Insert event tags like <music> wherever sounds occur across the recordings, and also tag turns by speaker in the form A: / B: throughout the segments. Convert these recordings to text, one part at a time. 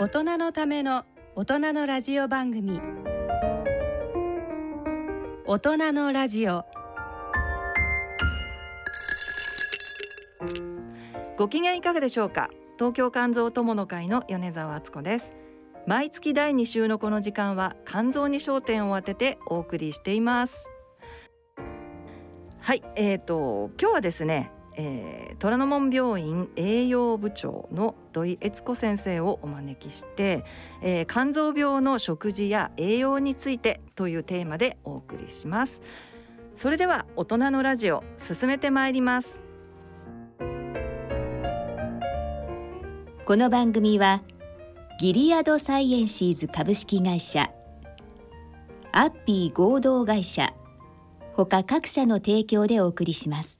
A: 大人のための大人のラジオ番組。大人のラジオ。
B: ご機嫌いかがでしょうか？東京肝臓友の会の米澤敦子です。毎月第2週のこの時間は肝臓に焦点を当ててお送りしています。はいえーと今日はですねえー、虎ノ門病院栄養部長の土井悦子先生をお招きして、えー、肝臓病の食事や栄養についてというテーマでお送りします。それでは大人のラジオ進めてまいります。
C: この番組はギリアドサイエンシーズ株式会社アッピー合同会社他各社の提供でお送りします。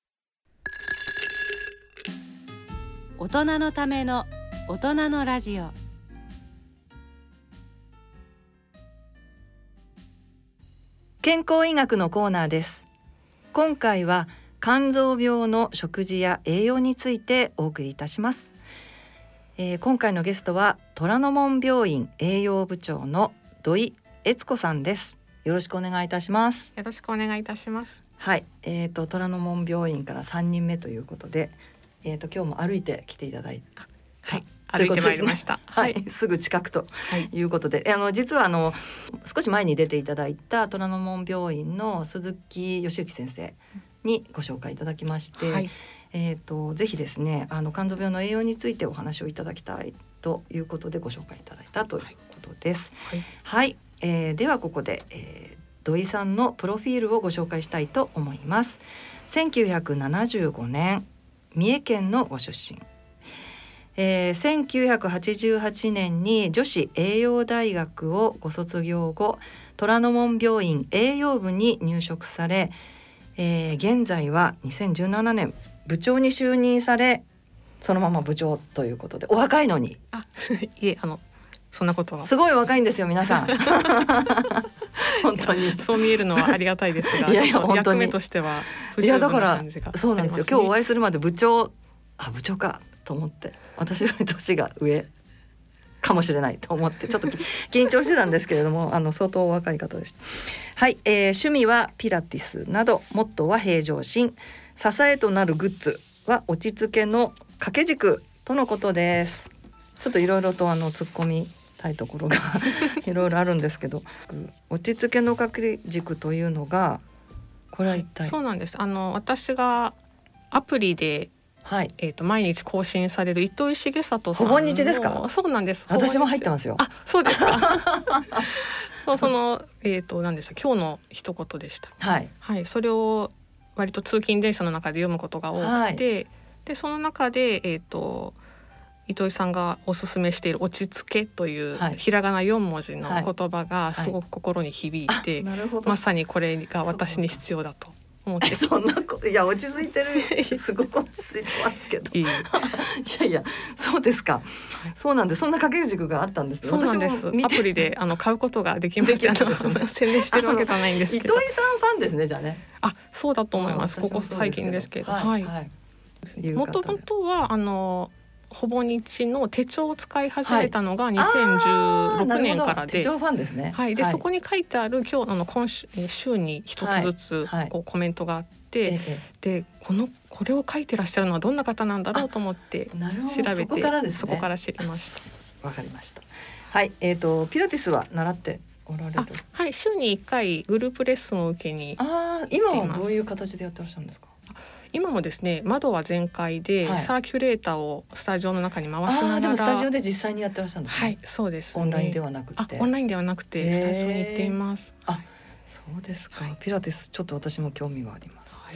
A: 大人のための大人のラジオ。
B: 健康医学のコーナーです。今回は肝臓病の食事や栄養についてお送りいたします、えー、今回のゲストは虎ノ門病院栄養部長の土井悦子さんです。よろしくお願いいたします。
D: よろしくお願いいたします。
B: はい。えーと虎ノ門病院から3人目ということでえっ、ー、と今日も歩いて来ていただいて。
D: はい、歩いてまいりました。<laughs>
B: はい、すぐ近くとい。うことで、はい、あの実はあの少し前に出ていただいた虎ノ門病院の鈴木義之先生にご紹介いただきまして、はい、えっ、ー、とぜひですね、あの肝臓病の栄養についてお話をいただきたいということでご紹介いただいたということです。はい、はい、えー、ではここで、えー、土井さんのプロフィールをご紹介したいと思います。1975年三重県のご出身、えー、1988年に女子栄養大学をご卒業後虎ノ門病院栄養部に入職され、えー、現在は2017年部長に就任されそのまま部長ということでお若いのに。
D: あ <laughs> いえあのそんなことは？
B: すごい若いんですよ皆さん。<laughs> 本当に。
D: そう見えるのはありがたいですがいやいや本当に。役目としてはい
B: やだからそうなんですよ。今日お会いするまで部長あ部長かと思って。私より年が上かもしれないと思ってちょっと緊張してたんですけれどもあの相当若い方でした。はい、えー、趣味はピラティスなどモットーは平常心。支えとなるグッズは落ち着けの掛け軸とのことです。ちょっといろいろとあの突っ込みたいところが <laughs> いろいろあるんですけど落ち着けの掛け軸というのがこれは一体、
D: はい、そうなんです。あの私がアプリではい、えっ、ー、と毎日更新される糸井重里さん
B: ほぼ日ですか？
D: そうなんです。
B: 私も入ってますよ。
D: あそうですか。<laughs> そうそのえっ、ー、と何でした今日の一言でしたはい。はいそれを割と通勤電車の中で読むことが多くて、はい、でその中でえっ、ー、と糸井さんがおすすめしている「落ち着け」というひらがな4文字の言葉がすごく心に響いて、はいはい、まさにこれが私に必要だと思って。<laughs>
B: そんなこといや落ち着いてる <laughs> すごく落ち着いてますけど。いやいやそうですか。そうなんでそんな掛け軸があったんです、
D: ね、そうなんです。アプリであの <laughs> 買うことができました、ね、宣伝してるわけじゃないんです
B: 糸井さんファンですねじゃあね。
D: あそうだと思います。ここ最近ですけど。はい、はい。もともとはあのほぼ日の手帳を使い始めたのが2016年からで、
B: 手帳ファンですね。
D: はい、で、はい、そこに書いてある今日あの今週週に一つずつこうコメントがあって、はいはい、でこのこれを書いてらっしゃるのはどんな方なんだろうと思って調べてそこから、ね、そこから知りました。
B: わかりました。はい、えっ、ー、とピラティスは習っておられる？
D: はい。週に一回グループレッスンを受けに
B: ああ今はどういう形でやってらっしゃるんですか？
D: 今もですね窓は全開で、はい、サーキュレーターをスタジオの中に回しながらで
B: もスタジオで実際にやってらっしゃるんです
D: ね。はいそうです、
B: ね、オンラインではなくて。
D: オンラインではなくてスタジオに行っています。
B: あそうですか、はい、ピラティスちょっと私も興味はあります。はい、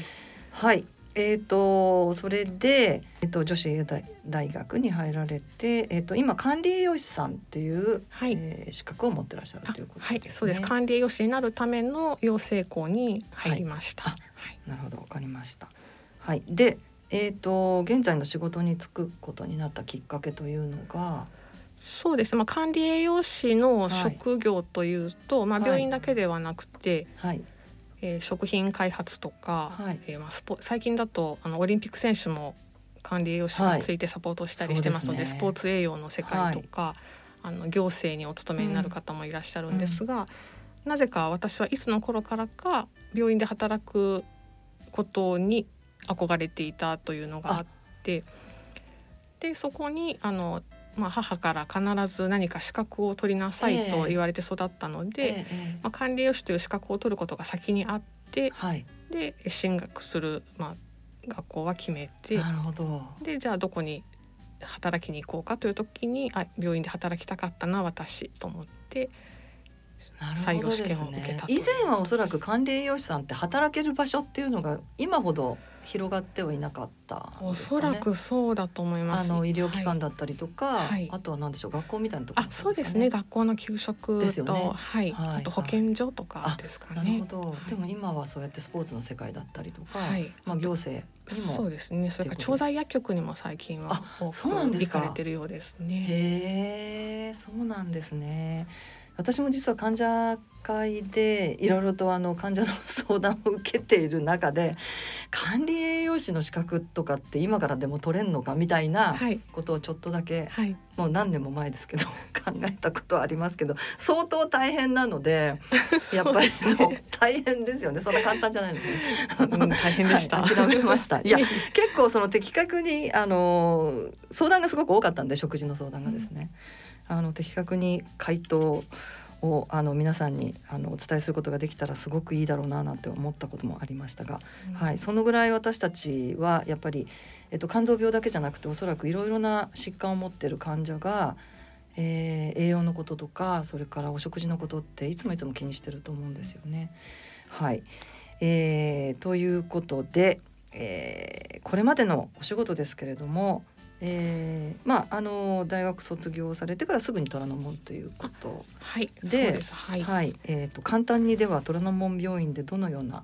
B: はい。えーと、それで、えーと、女子大学に入られて、えーと、今管理栄養士さんっていう、はい。えー、資格を持ってらっしゃるということですね。はい、
D: そうです。管理栄養士になるための養成校に入りました。はい、
B: なるほど。わかりました。はい、で、えーと、現在の仕事に就くことになったきっかけというのが
D: そうですね、まあ、管理栄養士の職業というと、はい、まあ、病院だけではなくて、はい。えー、食品開発とか、はい、えー、まあ、スポ最近だとあのオリンピック選手も管理栄養士についてサポートしたりしてますのではいでね、スポーツ栄養の世界とか、あの行政にお勤めになる方もいらっしゃるんですが、うんうん、なぜか私はいつの頃からか病院で働くことに憧れていたというのがあってでそこにあの、まあ、母から必ず何か資格を取りなさいと言われて育ったので、えー、まあ、管理栄養士という資格を取ることが先にあって、はい、で進学する、まあ、学校は決めて
B: なるほど。
D: でじゃあどこに働きに行こうかという時にあ病院で働きたかったな私と思って採用試験を受けた、
B: ね、以前はおそらく管理栄養士さんって働ける場所っていうのが今ほど広がってはいなかった、ね、
D: おそらくそうだと思いま
B: す。あの医療機関だったりとか、はい、あとは何でしょう学校みたいなところ、
D: ね、あそうですね学校の給食ですよね。はい、はい、あと保健所とかですかね。な
B: るほど。でも今はそうやってスポーツの世界だったりとか、はい、まあ行政にも
D: そうですね。それから調剤薬局にも最近は多く行かれてるようですね。
B: へえ、そうなんですね。私も実は患者会でいろいろとあの患者の相談を受けている中で管理栄養士の資格とかって今からでも取れんのかみたいなことをちょっとだけ、はい、もう何年も前ですけど <laughs> 考えたことはありますけど相当大変なので <laughs> やっぱりそう、ね、大変ですよね。そんな簡単じゃないですね。
D: うん、大変でした、
B: はい、諦めました。<laughs> いや結構その的確にあの相談がすごく多かったんで食事の相談がですね。うんあの的確に回答をあの皆さんにあのお伝えすることができたらすごくいいだろうななんて思ったこともありましたが、うん、はい、そのぐらい私たちはやっぱり、えっと、肝臓病だけじゃなくておそらくいろいろな疾患を持ってる患者が、えー、栄養のこととかそれからお食事のことっていつもいつも気にしてると思うんですよね。はい、えー、ということで、えー、これまでのお仕事ですけれどもえー、まああの大学卒業されてからすぐに虎ノ門ということ
D: はい
B: で、はい、はい、えっ、ー、と簡単にでは虎ノ門病院でどのような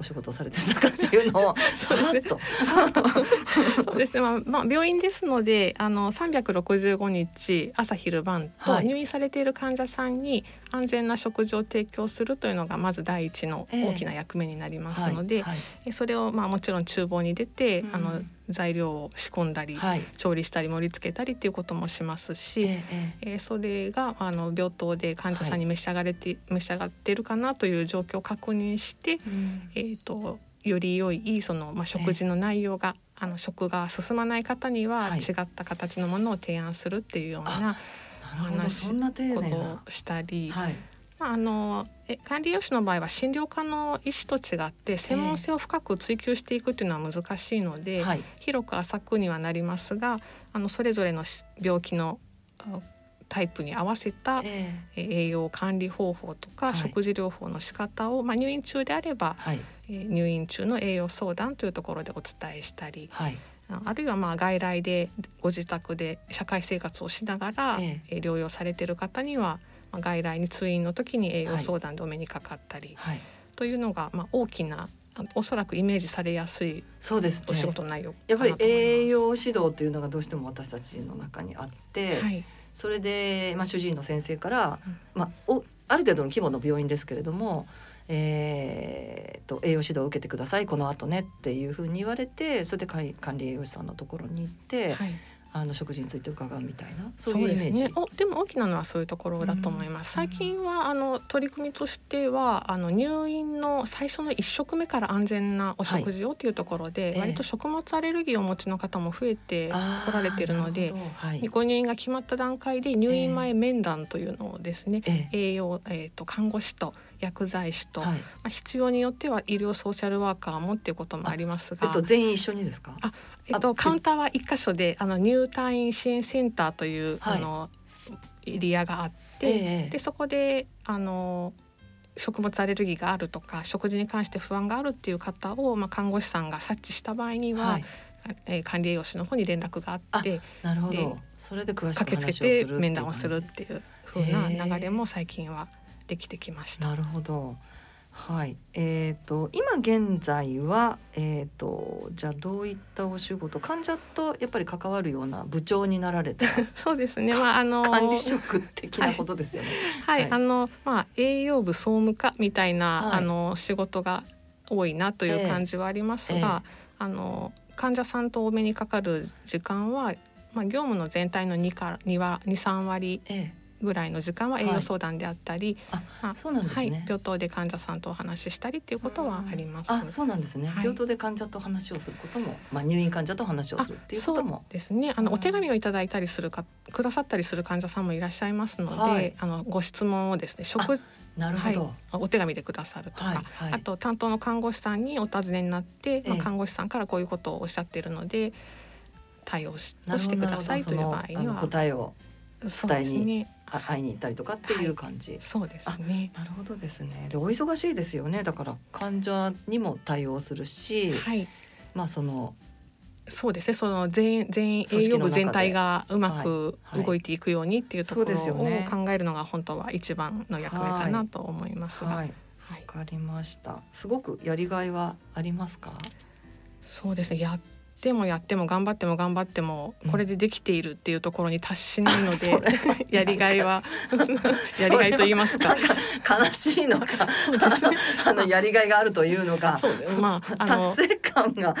B: お仕事をされてたかっていうのを <laughs> そうですね。<laughs>
D: そうですね。まあ、まあ、病院ですので、あの三百六十五日朝昼晩と入院されている患者さんに安全な食事を提供するというのがまず第一の大きな役目になりますので、えーはいはい、それをまあもちろん厨房に出て、うん、あの材料を仕込んだり、はい、調理したり盛り付けたりっていうこともしますし、えー、えー、それがあの病棟で患者さんに召し上がれて、はい、召し上がっているかなという状況を確認して、うん、えーと、より良いその、まあ、食事の内容が、えー、あの食が進まない方には違った形のものを提案するっていうような話ことをしたり。はいまあ、あの管理栄養士の場合は診療科の医師と違って専門性を深く追求していくというのは難しいので、えー広く浅くにはなりますがあのそれぞれの病気のタイプに合わせた、えー、栄養管理方法とか、はい、食事療法の仕方を、まあ、入院中であれば、はい、えー、入院中の栄養相談というところでお伝えしたり、はい、あるいはまあ外来でご自宅で社会生活をしながら、えー、療養されている方には外来に通院の時に栄養相談でお目にかかったり、はい、というのが、まあ、大きなおそらくイメージされやすい
B: そうです、ね、
D: お仕事内容
B: やっぱり栄養指導というのがどうしても私たちの中にあって、はい、それで、まあ、主治医の先生から、うん、まあ、おある程度の規模の病院ですけれども、えーと、栄養指導を受けてくださいこの後ねっていうふうに言われてそれで管理栄養士さんのところに行って、はい、あの食事について伺うみたいなそういうイメージ。
D: ね、おでも大きなのはそういうところだと思います、うん、最近はあの取り組みとしてはあの入院の最初の1食目から安全なお食事をというところで、はい、割と食物アレルギーをお持ちの方も増えてこられているので、はい、ご入院が決まった段階で入院前面談というのをですね、えー、栄養、えーと看護師と薬剤師と、はい、まあ、必要によっては医療ソーシャルワーカーもっていうこともありますが、
B: えっと、全員一緒にですか？
D: あ、えっと、カウンターは一箇所であの入退院支援センターという、はい、あのエリアがあって、えー、でそこであの食物アレルギーがあるとか食事に関して不安があるっていう方を、まあ、看護師さんが察知した場合には、はい、えー、管理栄養士の方に連絡があって
B: なるほど。それで
D: 駆けつけて面談をするっていう風な流れも最近はできてきました。
B: なるほど。はい、えーと、今現在は、えーと、じゃあどういったお仕事患者とやっぱり関わるような部長になられた <laughs>
D: そうですね、まあ、あの
B: 管理職的なことですよね。
D: はい、はい、あのまあ、営業部総務課みたいな、はい、あの仕事が多いなという感じはありますが、えーえ。ー、あの患者さんと多めにかかる時間は、まあ、業務の全体の2から2は23割。えーぐらいの時間は栄養相談であったり、
B: はい、あそうなんですね、はい、
D: 病棟で患者さんとお話ししたりっていうことはあります。
B: あそうなんですね、はい、病棟で患者と話をすることも、まあ、入院患者と話をするっていうことも。
D: ですね。あのお手紙をいただいたりするかくださったりする患者さんもいらっしゃいますので、はい、あのご質問をですね食
B: なるほど、
D: お手紙でくださるとか、あと担当の看護師さんにお尋ねになって、まあ、看護師さんからこういうことをおっしゃっているので対応ししてくださいという場合には。
B: 答えを伝えに会いに行ったりとかっていう感じ、はい、
D: そうですね。
B: なるほどですね。でお忙しいですよね。だから患者にも対応するし、はい、まあその
D: そうですね。その全全営業部全体がうまく動いていくようにっていうところを考えるのが本当は一番の役目かなと思いますが。はい、
B: わ、かりました。すごくやりがいはありますか？
D: そうですね。やっってもやっても頑張っても頑張ってもこれでできているっていうところに達しないので、<laughs> うん、やりがいはやりがいと言いますか。
B: 悲しいのか。そうです、ね、あのやりがいがあるというのか。まあ、あの達成感が。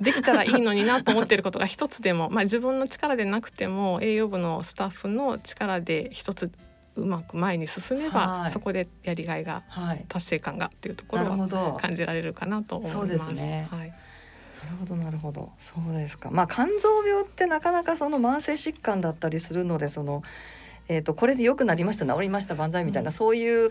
D: できたらいいのになと思っていることが一つでも、まあ、自分の力でなくても営業部のスタッフの力で一つうまく前に進めば、はい、そこでやりがいが、はい、達成感がっていうところは感じられるかなと思います。そうですね、はい。
B: なるほどなるほど。そうですか。まあ肝臓病ってなかなかその慢性疾患だったりするのでその、えーと、これで良くなりました治りました万歳みたいな、うん、そういう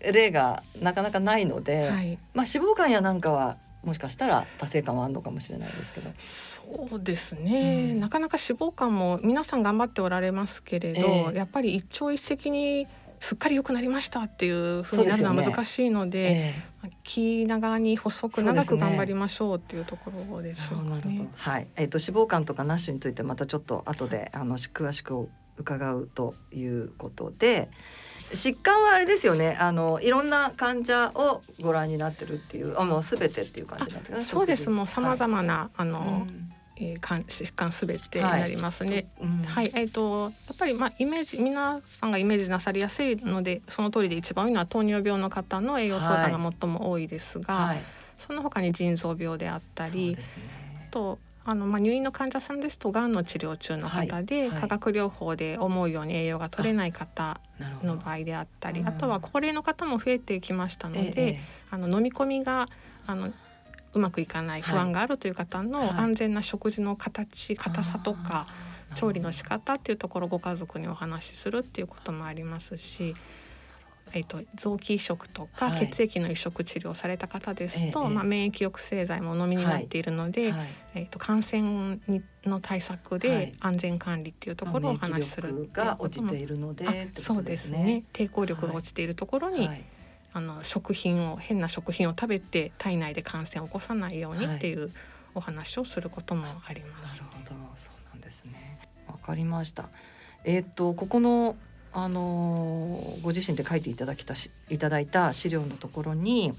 B: 例がなかなかないので、はい、まあ脂肪肝やなんかはもしかしたら達成感はあるのかもしれないですけど。
D: そうですね、うん、なかなか脂肪肝も皆さん頑張っておられますけれど、えー、やっぱり一朝一夕にすっかり良くなりましたっていうふうになるのは難しいので、ねえー、気長に細く長く頑張りましょうっていうところでしょうかね。
B: はい、えっ、ー、と脂肪肝とかナッシュについてまたちょっと後であの詳しく伺うということで。疾患はあれですよね。あのいろんな患者をご覧になってるっていう、あのすべてっていう感じなんですね。
D: そうです。もう様々な、はい、あの、うんえー、疾患すべてになりますね。はい、うん、はい、えっ、ー、とやっぱりまあイメージ皆さんがイメージなさりやすいのでその通りで一番多いのは糖尿病の方の栄養相談が最も多いですが、はい、その他に腎臓病であったり、ね、とあのまあ入院の患者さんですとがんの治療中の方で、はい、化学療法で思うように栄養が取れない方の場合であったりあとは高齢の方も増えてきましたので、ええ、あの飲み込みがあのうまくいかない不安があるという方の安全な食事の形硬さとか調理の仕方っていうところをご家族にお話しするっていうこともありますし。えーと、臓器移植とか血液の移植治療された方ですと、はい、まあ、免疫抑制剤もお飲みになっているので、はい、えーと、感染にの対策で安全管理っていうところをお話しする
B: が落ちているので、
D: そうですね。抵抗力が落ちているところに、はいあの食品を変な食品を食べて体内で感染を起こさないようにっていうお話をすることもあります。
B: なるほど、そうなんですね。わかりました。えっ、とここのあのー、ご自身で書いていただきたしいただいた資料のところに、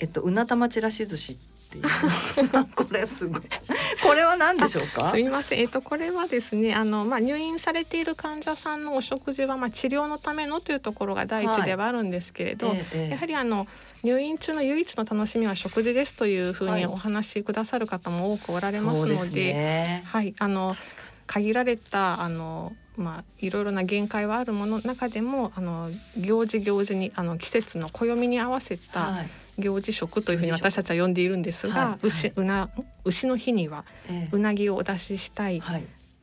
B: えっとうな玉ちらし寿司っていう。<laughs> これすごい。これは何でしょうか？
D: すみません。えっ、とこれはですねあのまあ入院されている患者さんのお食事はまあ治療のためのというところが第一ではあるんですけれど、はいええ、やはりあの入院中の唯一の楽しみは食事ですというふうにお話しくださる方も多くおられますので、ね、はいあの限られたあのまあ、いろいろな限界はあるもの中でもあの行事行事にあの季節の暦に合わせた行事食というふうに私たちは呼んでいるんですが、はい、牛うな牛の日にはうなぎをお出ししたい。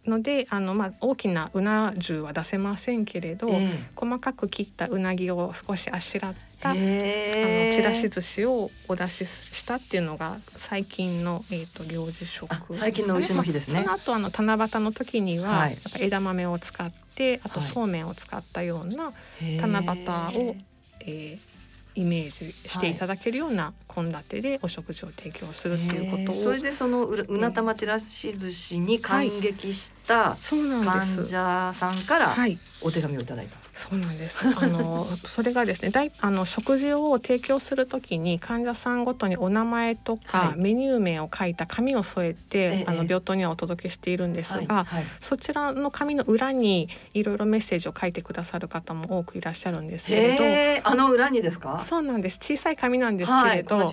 D: のであの、まあ、大きなうな重は出せませんけれど、えー、細かく切ったうなぎを少しあしらった、え。ー、あのちらし寿司をお出ししたっていうのが最近の、えーと、行事食、ね、
B: 最近の牛の日ですね。
D: まあ、その後あの七夕の時には、はい、枝豆を使ってあとそうめんを使ったような七夕を、えー、イメージしていただけるような献立でお食事を提供するっていうことを、
B: それでそのうな玉ちらし寿司に感激した患者さんからお手紙をいただいた。
D: そうなんです。あの <laughs> それがですね、だいあの食事を提供するときに患者さんごとにお名前とか、メニュー名を書いた紙を添えて、あの病棟にはお届けしているんですが、そちらの紙の裏にいろいろメッセージを書いてくださる方も多くいらっしゃるんですけれ
B: ど、あの裏にですか？
D: そうなんです。小さい紙なんですけれど、ね、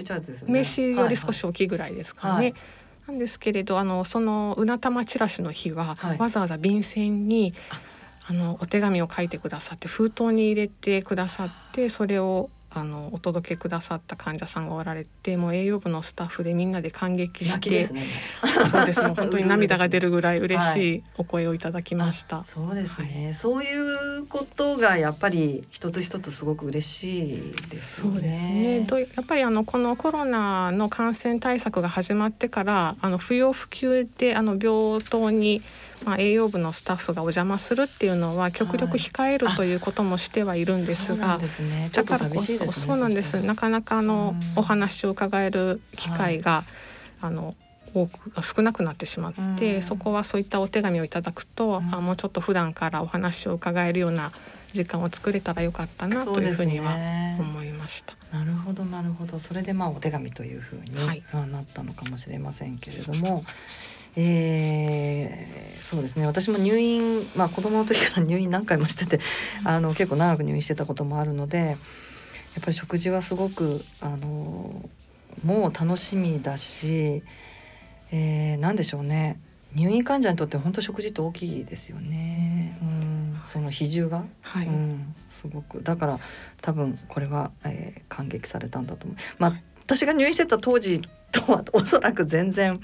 D: 名刺より少し大きいぐらいですかね。なんですけれどあのそのうな玉チラシの日は、わざわざ便箋にあのお手紙を書いてくださって封筒に入れてくださってそれをあのお届けくださった患者さんがおられてもう栄養部のスタッフでみんなで感激して、ね、そうです。ね <laughs> 本当に涙が出るぐらい嬉しいお声をいただきました。は
B: い、そうですね、はい、そういうことがやっぱり一つ一つすごく嬉しいですね。そうですね。
D: とやっぱりあのこのコロナの感染対策が始まってからあの不要不急であの病棟にまあ、栄養部のスタッフがお邪魔するっていうのは極力控えるということもしてはいるんですが、だからこそそうなんです。なかなかあのお話を伺える機会が、あの多く少なくなってしまって、そこはそういったお手紙をいただくと、あもうちょっと普段からお話を伺えるような時間を作れたらよかったなというふうには思いました。
B: なるほどなるほど。それでまあお手紙というふうになったのかもしれませんけれども、えー、そうですね。私も入院、まあ、子供の時から入院何回もしててあの結構長く入院してたこともあるのでやっぱり食事はすごくあのもう楽しみだし、えー、何でしょうね。入院患者にとって本当食事って大きいですよね。うん、その比重が、はい、うん、すごく。だから多分これは、えー、感激されたんだと思う。まあ私が入院してた当時とはおそらく全然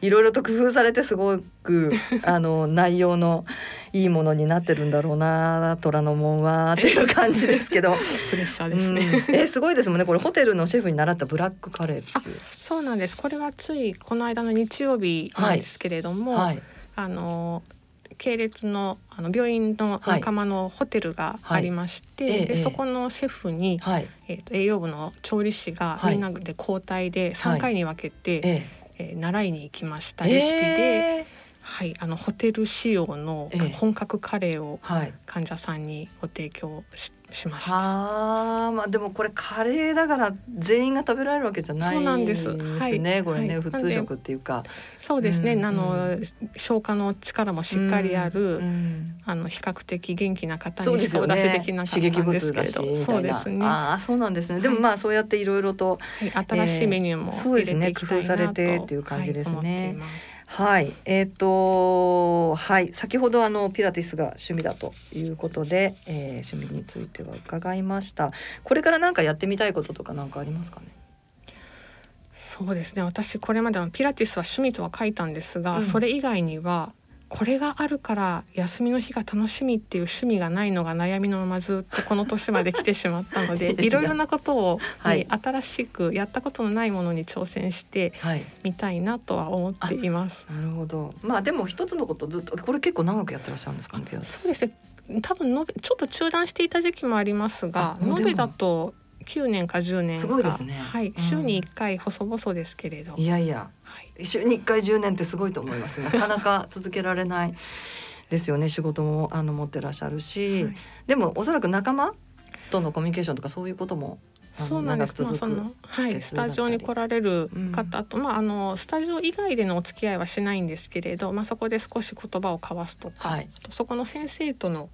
B: いろいろと工夫されてすごく <laughs> あの内容のいいものになってるんだろうな虎ノ門はっていう感じですけど。<laughs>
D: プレッシャーですね、
B: うん、えすごいですもんね。これホテルのシェフに習ったブラックカレーっていう。
D: そうなんです。これはついこの間の日曜日なんですけれども、はい。はい、あの系列のあの病院の仲間のホテルがありまして、はいはい、でそこのシェフに、はい、えーと、栄養部の調理師がみんなで交代で3回に分けて、えー、習いに行きましたレシピで、えー、はい、あのホテル仕様の本格カレーを患者さんにご提供し,、しました。
B: あまあでもこれカレーだから全員が食べられるわけじゃないそうなんです。はい、ねこれね、はい、普通食っていうか。
D: そうですね。うん、あの消化の力もしっかりある、うん、あの比較的元気な方にそう出し的な
B: 刺激物だしそうですね。ああそうなんですね。でもまあそうやっていろいろと、
D: はい、新しいメニューも
B: そうですね。工夫されてっていう感じですね。はい、えっ、ー、とはい先ほどあのピラティスが趣味だということで、えー、趣味については伺いました。これから何かやってみたいこととか何かありますかね？
D: そうですね。私これまでのピラティスは趣味とは書いたんですが、うん、それ以外にはこれがあるから休みの日が楽しみっていう趣味がないのが悩みのままずっとこの年まで来てしまったので <laughs> いろいろなことを、はい、新しくやったことのないものに挑戦してみたいなとは思っています。
B: なるほど。まあでも一つのことずっとこれ結構長くやってらっしゃるんですかね。
D: そうですね。多分のちょっと中断していた時期もありますが、延べだと9年か10年か
B: すごいですね。
D: はい、週に1回細々ですけれど。
B: いやいや。週に1回10年ってすごいと思います <laughs> なかなか続けられないですよね。仕事もあの持ってらっしゃるし、はい、でもおそらく仲間とのコミュニケーションとかそういうことも
D: そうなんです。まあ、そのはい。スタジオに来られる方と、うん、まああのスタジオ以外でのお付き合いはしないんですけれど、まあそこで少し言葉を交わすとか、はい、そこの先生との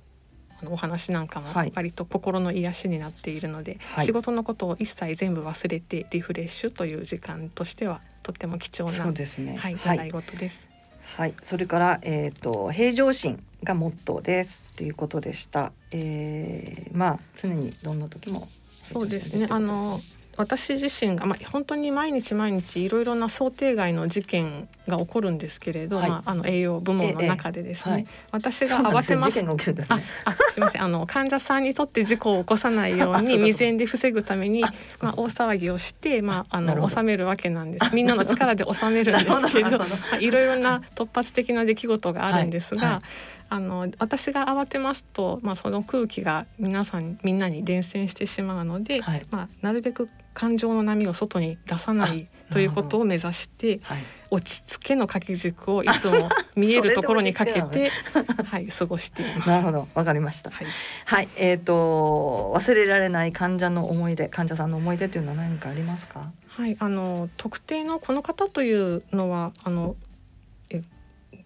D: お話なんかも割と心の癒しになっているので、はい、仕事のことを一切全部忘れてリフレッシュという時間としてはとっても貴重なそうですね、はい、習い事です。
B: はい、それからえっ、ー、と平常心がモットーですということでした。えー、まあ常にどんな時も
D: そうですね。あの私自身が、まあ、本当に毎日毎日いろいろな想定外の事件が起こるんですけれど、はい、まあ、あの栄養部門の中でですね、ええはい、私が合わせます、ね、ああすみません。あの患者さんにとって事故を起こさないように <laughs> 未然で防ぐためにまあ、大騒ぎをして、まあ、あの収めるわけなんです。みんなの力で収めるんですけどまあ、いろいろな突発的な出来事があるんですが。はいあの私が慌てますと、まあ、その空気が皆さんみんなに伝染してしまうので、はい、まあ、なるべく感情の波を外に出さないということを目指して、はい、落ち着けの掛け軸をいつも見える <laughs> ところにかけて <laughs> はい、過ごしています。
B: なるほど、わかりました。はい、はい、えっ、ー、と忘れられない患者の思い出、患者さんの思い出というのは何かありますか？
D: はい、あの特定のこの方というのはあの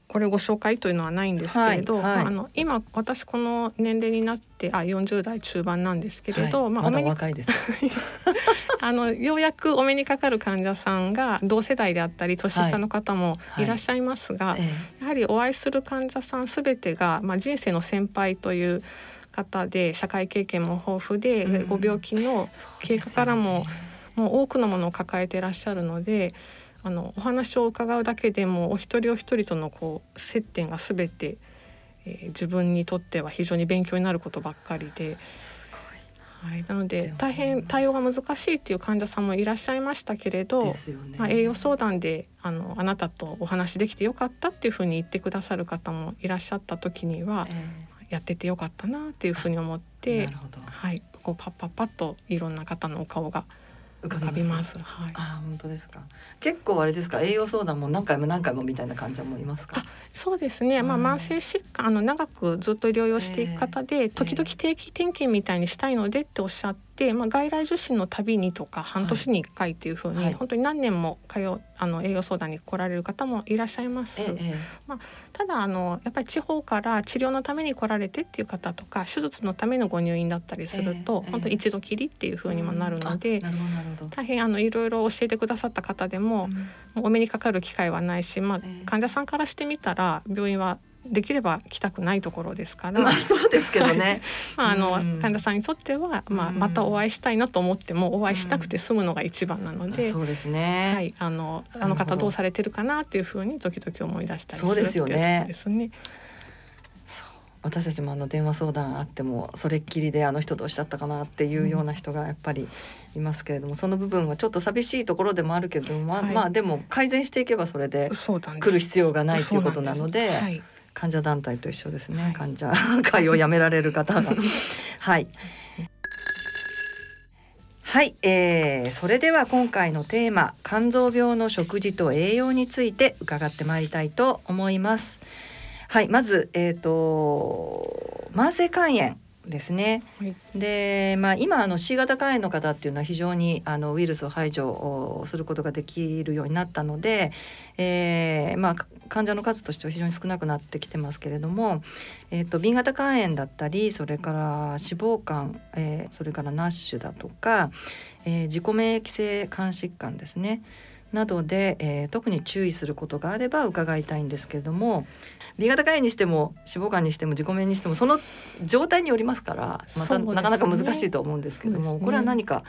D: これご紹介というのはないんですけれど、はいはい、まあ、あの今私この年齢になってあ40代中盤なんですけれど、はい、
B: まあ、お目に若いです <laughs>
D: あのようやくお目にかかる患者さんが同世代であったり年下の方もいらっしゃいますが、やはりお会いする患者さんすべてが、まあ、人生の先輩という方で社会経験も豊富で、うん、ご病気の経過からも、ね、もう多くのものを抱えていらっしゃるので。あのお話を伺うだけでもお一人お一人とのこう接点が全て、えー、自分にとっては非常に勉強になることばっかりで。はい、なので大変対応が難しいっていう患者さんもいらっしゃいましたけれど、ね、まあ、栄養相談であのあなたとお話できてよかったっていうふうに言ってくださる方もいらっしゃった時には、えー、やっててよかったなっていうふうに思って、はい、こうパッパッパッといろんな方のお顔が
B: 浮かびます。はい。あ本当ですか。結構あれですか栄養相談も何回も何回もみたいな患者もいますか。
D: そうですね。まあ慢性疾患あの長くずっと療養していく方で、えー、時々定期点検みたいにしたいのでっておっしゃって、まあ外来受診のたびにとか半年に1回っていうふうに、はい、本当に何年も通あの栄養相談に来られる方もいらっしゃいます。えー、まあただあのやっぱり地方から治療のために来られてっていう方とか手術のためのご入院だったりすると、えー、本当一度きりっていうふうにもなるので、大変あのいろいろ教えてくださった方でもうん、もうお目にかかる機会はないし、まあ、患者さんからしてみたら病院はできれば来たくないところですから。
B: まあそうですけどね。
D: まああの、患者さんにとってはまあまたお会いしたいなと思ってもお会いしなくて済むのが一番なので。
B: そうですね。
D: はいあのあの方どうされてるかなっていうふうに時々思い出したりするそうですよね。ですね。
B: 私たちもあの電話相談あってもそれっきりであの人どうしちゃったかなっていうような人がやっぱりいますけれども、その部分はちょっと寂しいところでもあるけれども、まあ、はい、まあでも改善していけばそれで来る必要がないということなので。はい、患者団体と一緒ですね、はい、患者 <laughs> 会をやめられる方が。<laughs> はい。はい、えー、それでは今回のテーマ肝臓病の食事と栄養について伺ってまいりたいと思います。はいまずえっ、ー、と慢性肝炎ですね。はい、で、まあ、今あの C 型肝炎の方っていうのは非常にあのウイルスを排除することができるようになったので、えーまあ、患者の数としては非常に少なくなってきてますけれども、えーと、B 型肝炎だったりそれから脂肪肝、えー、それからナッシュだとか、えー、自己免疫性肝疾患ですね。などで、えー、特に注意することがあれば伺いたいんですけれども B 型肝炎にしても脂肪肝にしても自己免にしてもその状態によりますからまた、ね、なかなか難しいと思うんですけども、ね、これは何か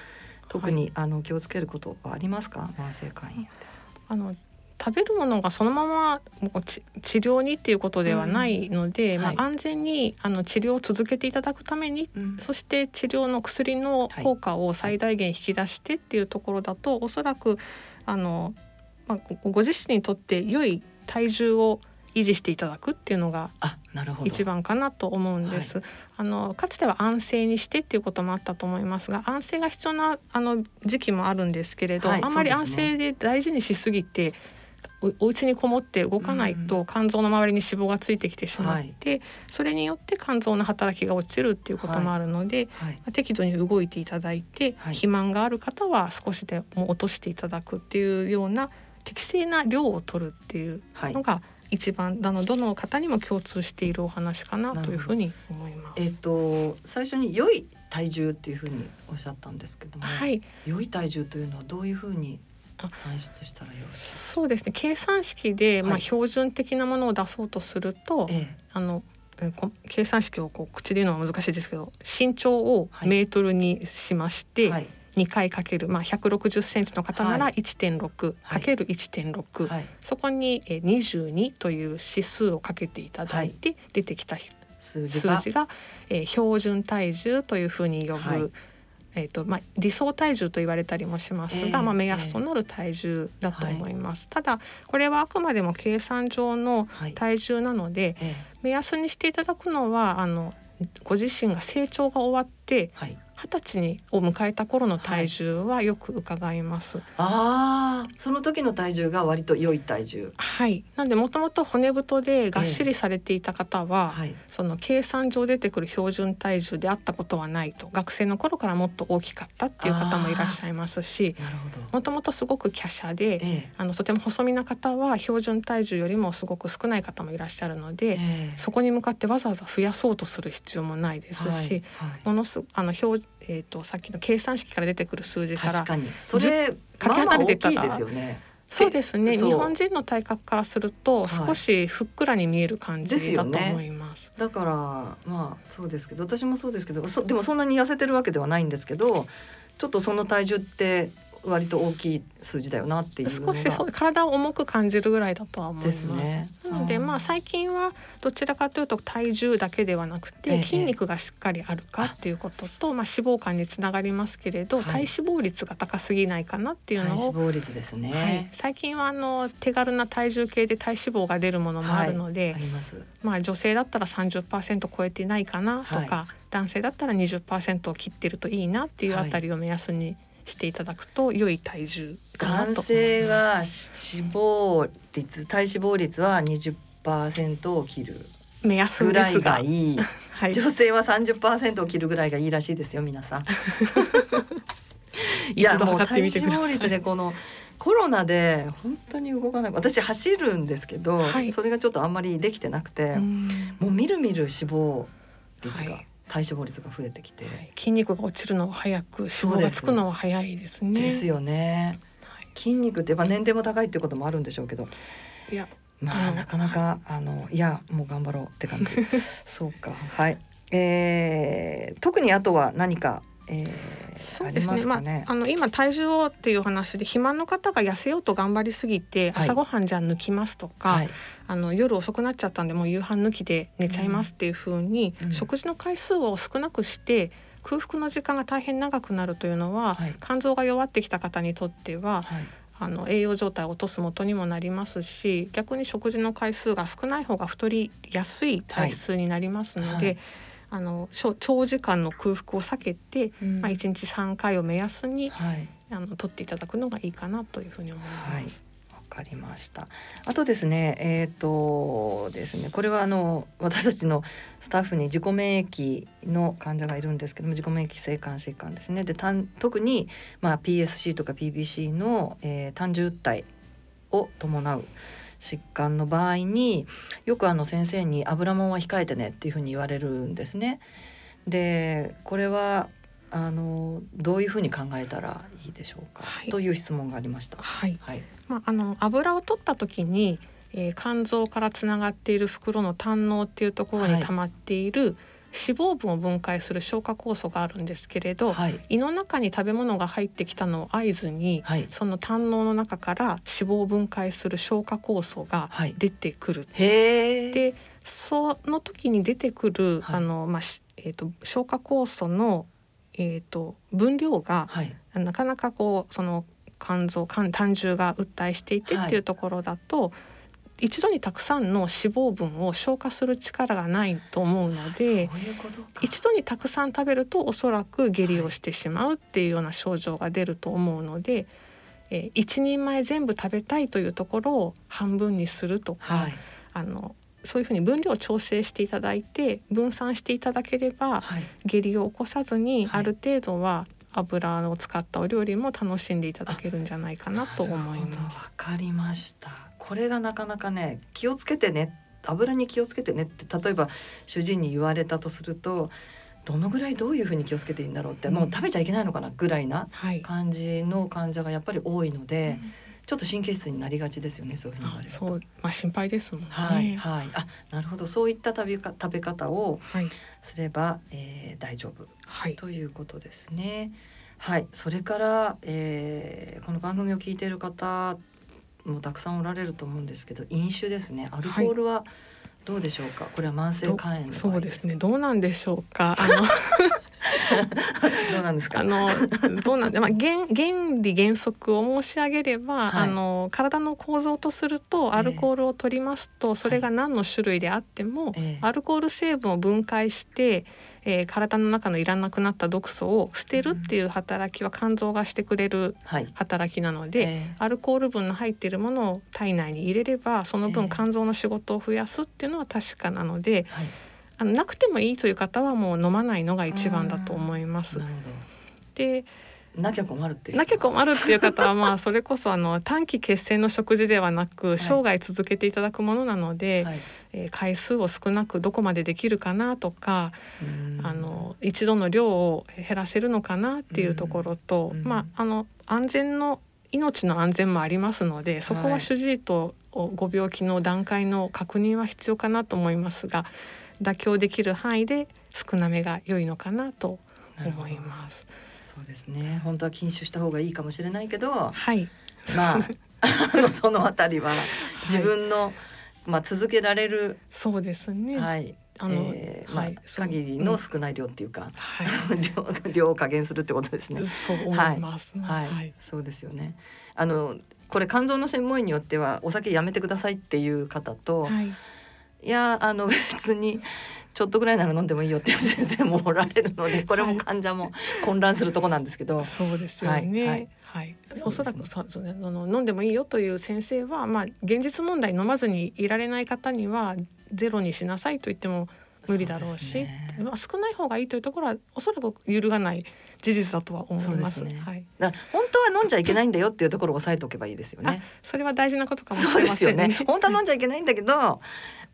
B: 特に、はい、あの気をつけることはありますか？慢性肝炎
D: あの食べるものがそのままもう治療にっていうことではないので、うんはい、まあ、安全にあの治療を続けていただくために、うん、そして治療の薬の効果を最大限引き出してっていうところだと、はい、おそらくあの、まあ、ご自身にとって良い体重を維持していただくっていうのが一番かなと思うんです。はい、あのかつては安静にしてっていうこともあったと思いますが安静が必要なあの時期もあるんですけれど、はい、あんまり安静で大事にしすぎてお家にこもって動かないと肝臓の周りに脂肪がついてきてしまって、はい、それによって肝臓の働きが落ちるっていうこともあるので、はい、適度に動いていただいて、肥満がある方は少しでも落としていただくっていうような適正な量を取るっていうのが、一番あのどの方にも共通しているお話かなというふうに思います。
B: えっ、と最初に良い体重っていうふうにおっしゃったんですけども、はい、良い体重というのはどういうふうに算出したらよ
D: そうですね。計算式で、まあ、標準的なものを出そうとすると、ええ、あの計算式をこう口で言うのは難しいですけど身長をメートルにしまして、はい、2回かける、まあ、160センチの方なら1.6かける1.6、はい、そこに22という指数をかけていただいて、出てきた数字が。数字が、えー、標準体重というふうに呼ぶ、えーとまあ、理想体重と言われたりもしますが、えー、まあ、目安となる体重だと思います、ただこれはあくまでも計算上の体重なので、目安にしていただくのはあのご自身が成長が終わって、二十歳にを迎えた頃の体重はよく伺います。はい、
B: ああ、その時の体重が割と良い体重。
D: はい。なんでもともと骨太でがっしりされていた方は、えーはい、その計算上出てくる標準体重であったことはないと、学生の頃からもっと大きかったっていう方もいらっしゃいますし、もともとすごく華奢で、えー、あのとても細身な方は標準体重よりもすごく少ない方もいらっしゃるので、えー、そこに向かってわざわざ増やそうとする必要もないですし、はい。はい、ものすあの標えーと、さっきの計算式から出てくる数字から
B: それかけ離れてたら、ですよね。
D: そうですね。日本人の体格からすると少しふっくらに見える感じだと思います、
B: はいね、だからまあそうですけど私もそうですけどそでもそんなに痩せてるわけではないんですけどちょっとその体重って割と大きい数字だよなっていう
D: 少しそう体を重く感じるぐらいだとは思います。ね、なのでまあ最近はどちらかというと体重だけではなくて筋肉がしっかりあるかっていうことと、まあ脂肪肝につながりますけれど、体脂肪率が高すぎないかなっていうのを
B: 体脂肪率ですね、
D: はい、最近はあの手軽な体重計で体脂肪が出るものもあるので、はい、まあ女性だったら30%超えてないかなとか、はい、男性だったら20%を切ってるといいなっていうあたりを目安に、していただくと良い体重
B: 男性は脂肪率体脂肪率は20%を切る
D: 目安
B: ぐらいがいい、<laughs> はい、女性は30%を切るぐらいがいいらしいですよ皆さん。<laughs> いやもう体脂肪率でこのコロナで本当に動かない私走るんですけど、はい、それがちょっとあんまりできてなくてもうみるみる脂肪率が体脂肪率が増えてきて、はい、
D: 筋肉が落ちるのは早く脂肪がつくのは早いですね。
B: ですよね、はい、筋肉ってやっぱ年齢も高いっていうこともあるんでしょうけど。いやまあなかなかあのいやもう頑張ろうって感じ。<laughs> そうか。はい。えー、特にあとは何かえー、そうですね。あま
D: あ、あの今体重をっていう話で肥満の方が痩せようと頑張りすぎて、朝ごはんじゃ抜きますとか、はい、あの夜遅くなっちゃったんでもう夕飯抜きで寝ちゃいますっていうふうに、ん、食事の回数を少なくして空腹の時間が大変長くなるというのは、はい、肝臓が弱ってきた方にとっては、はい。あの栄養状態を落とす元にもなりますし逆に食事の回数が少ない方が太りやすい体質になりますので、あの長時間の空腹を避けて、うん、まあ、1日3回を目安に、はい、あの取っていただくのがいいかなというふうに思います。
B: かりました。あとですね、えっ、ー、とですね、これはあの私たちのスタッフに自己免疫の患者がいるんですけども、自己免疫性肝疾患ですね。で、特にまあ PSC とか PBC の、えー、単純体を伴う疾患の場合によくあの先生に油もんは控えてねっていうふうに言われるんですね。でこれはあのどういうふうに考えたらいいでしょうか、はい、という質問がありました。
D: はい。はい、まああの油を取った時に、えー、肝臓からつながっている袋の胆のっていうところに溜まっている、はい脂肪分を分解する消化酵素があるんですけれど、はい、胃の中に食べ物が入ってきたのを合図に、はい、その胆のの中から脂肪を分解する消化酵素が出てくる。はい、でその時に出てくる、あのまあえーと、消化酵素の、えーと、分量が、なかなかこうその肝臓肝胆汁が訴えしていてっていうところだと、一度にたくさんの脂肪分を消化する力がないと思うので一度にたくさん食べるとおそらく下痢をしてしまうっていうような症状が出ると思うのでえー、一人前全部食べたいというところを半分にするとか、はい、あのそういうふうに分量を調整していただいて分散していただければ、はい、下痢を起こさずに、ある程度は油を使ったお料理も楽しんでいただけるんじゃないかなと思います。
B: わかりました。これがなかなかね気をつけてね油に気をつけてねって例えば主人に言われたとするとどのぐらいどういうふうに気をつけていいんだろうって、うん、もう食べちゃいけないのかなぐらいな感じの患者がやっぱり多いので。はいちょっと神経質になりがちですよね。そういうふうに言われる
D: そう、まあ心配ですもんね。
B: はい、はい、あ、なるほど、そういった食べか食べ方をすれば、はい、えー、大丈夫、はい、ということですね。はい、それから、えー、この番組を聞いている方もたくさんおられると思うんですけど、飲酒ですね。アルコールは、はいどうでしょうか？これは慢性肝炎
D: そうですね。どうなんでしょうか？<laughs> あの <laughs>
B: どうなんですか？
D: あのどうなんで、まあ原原理原則を申し上げれば、はい、あの体の構造とするとアルコールを取りますと、えー、それが何の種類であっても、えー、アルコール成分を分解して、えー、体の中のいらなくなった毒素を捨てるっていう働きは肝臓がしてくれる働きなので、はいえ。ー、アルコール分の入っているものを体内に入れればその分肝臓の仕事を増やすっていうのは確かなので、はい、あのなくてもいいという方はもう飲まないのが一番だと思います。で
B: なきゃ困るっていう。
D: なきゃ困るっていう方はまあそれこそあの短期決戦の食事ではなく生涯続けていただくものなので、はい、えー、回数を少なくどこまでできるかなとかあの一度の量を減らせるのかなっていうところとまああの安全の命の安全もありますのでそこは主治医とご病気の段階の確認は必要かなと思いますが妥協できる範囲で少なめが良いのかなと思います。
B: そうですね。本当は禁酒した方がいいかもしれないけど、
D: はい、
B: まああのそのあたりは自分の、はい、まあ続けられる
D: そうですね。
B: はい。あの、えー、まあ、はい、限りの少ない量っていうか、はい、<laughs> 量量を加減するってことですね。
D: そう思います、
B: はい、はい、そうですよね。あのこれ肝臓の専門医によってはお酒やめてくださいっていう方と、はい、いやあの別にちょっとぐらいなら飲んでもいいよって <laughs> 先生もおられるのでこれも患者も混乱するとこなんですけど、
D: そうですよね。はい、はい、おそらくそうですね。あの飲んでもいいよという先生は、まあ現実問題飲まずにいられない方にはゼロにしなさいと言っても無理だろうし、ね、まあ少ない方がいいというところはおそらく揺るがない事実だとは思います。すね、はい。
B: だ本当は飲んじゃいけないんだよっていうところを押さえておけばいいですよね。
D: それは大事なことかもしれませんね。
B: ね本当は飲んじゃいけないんだけど、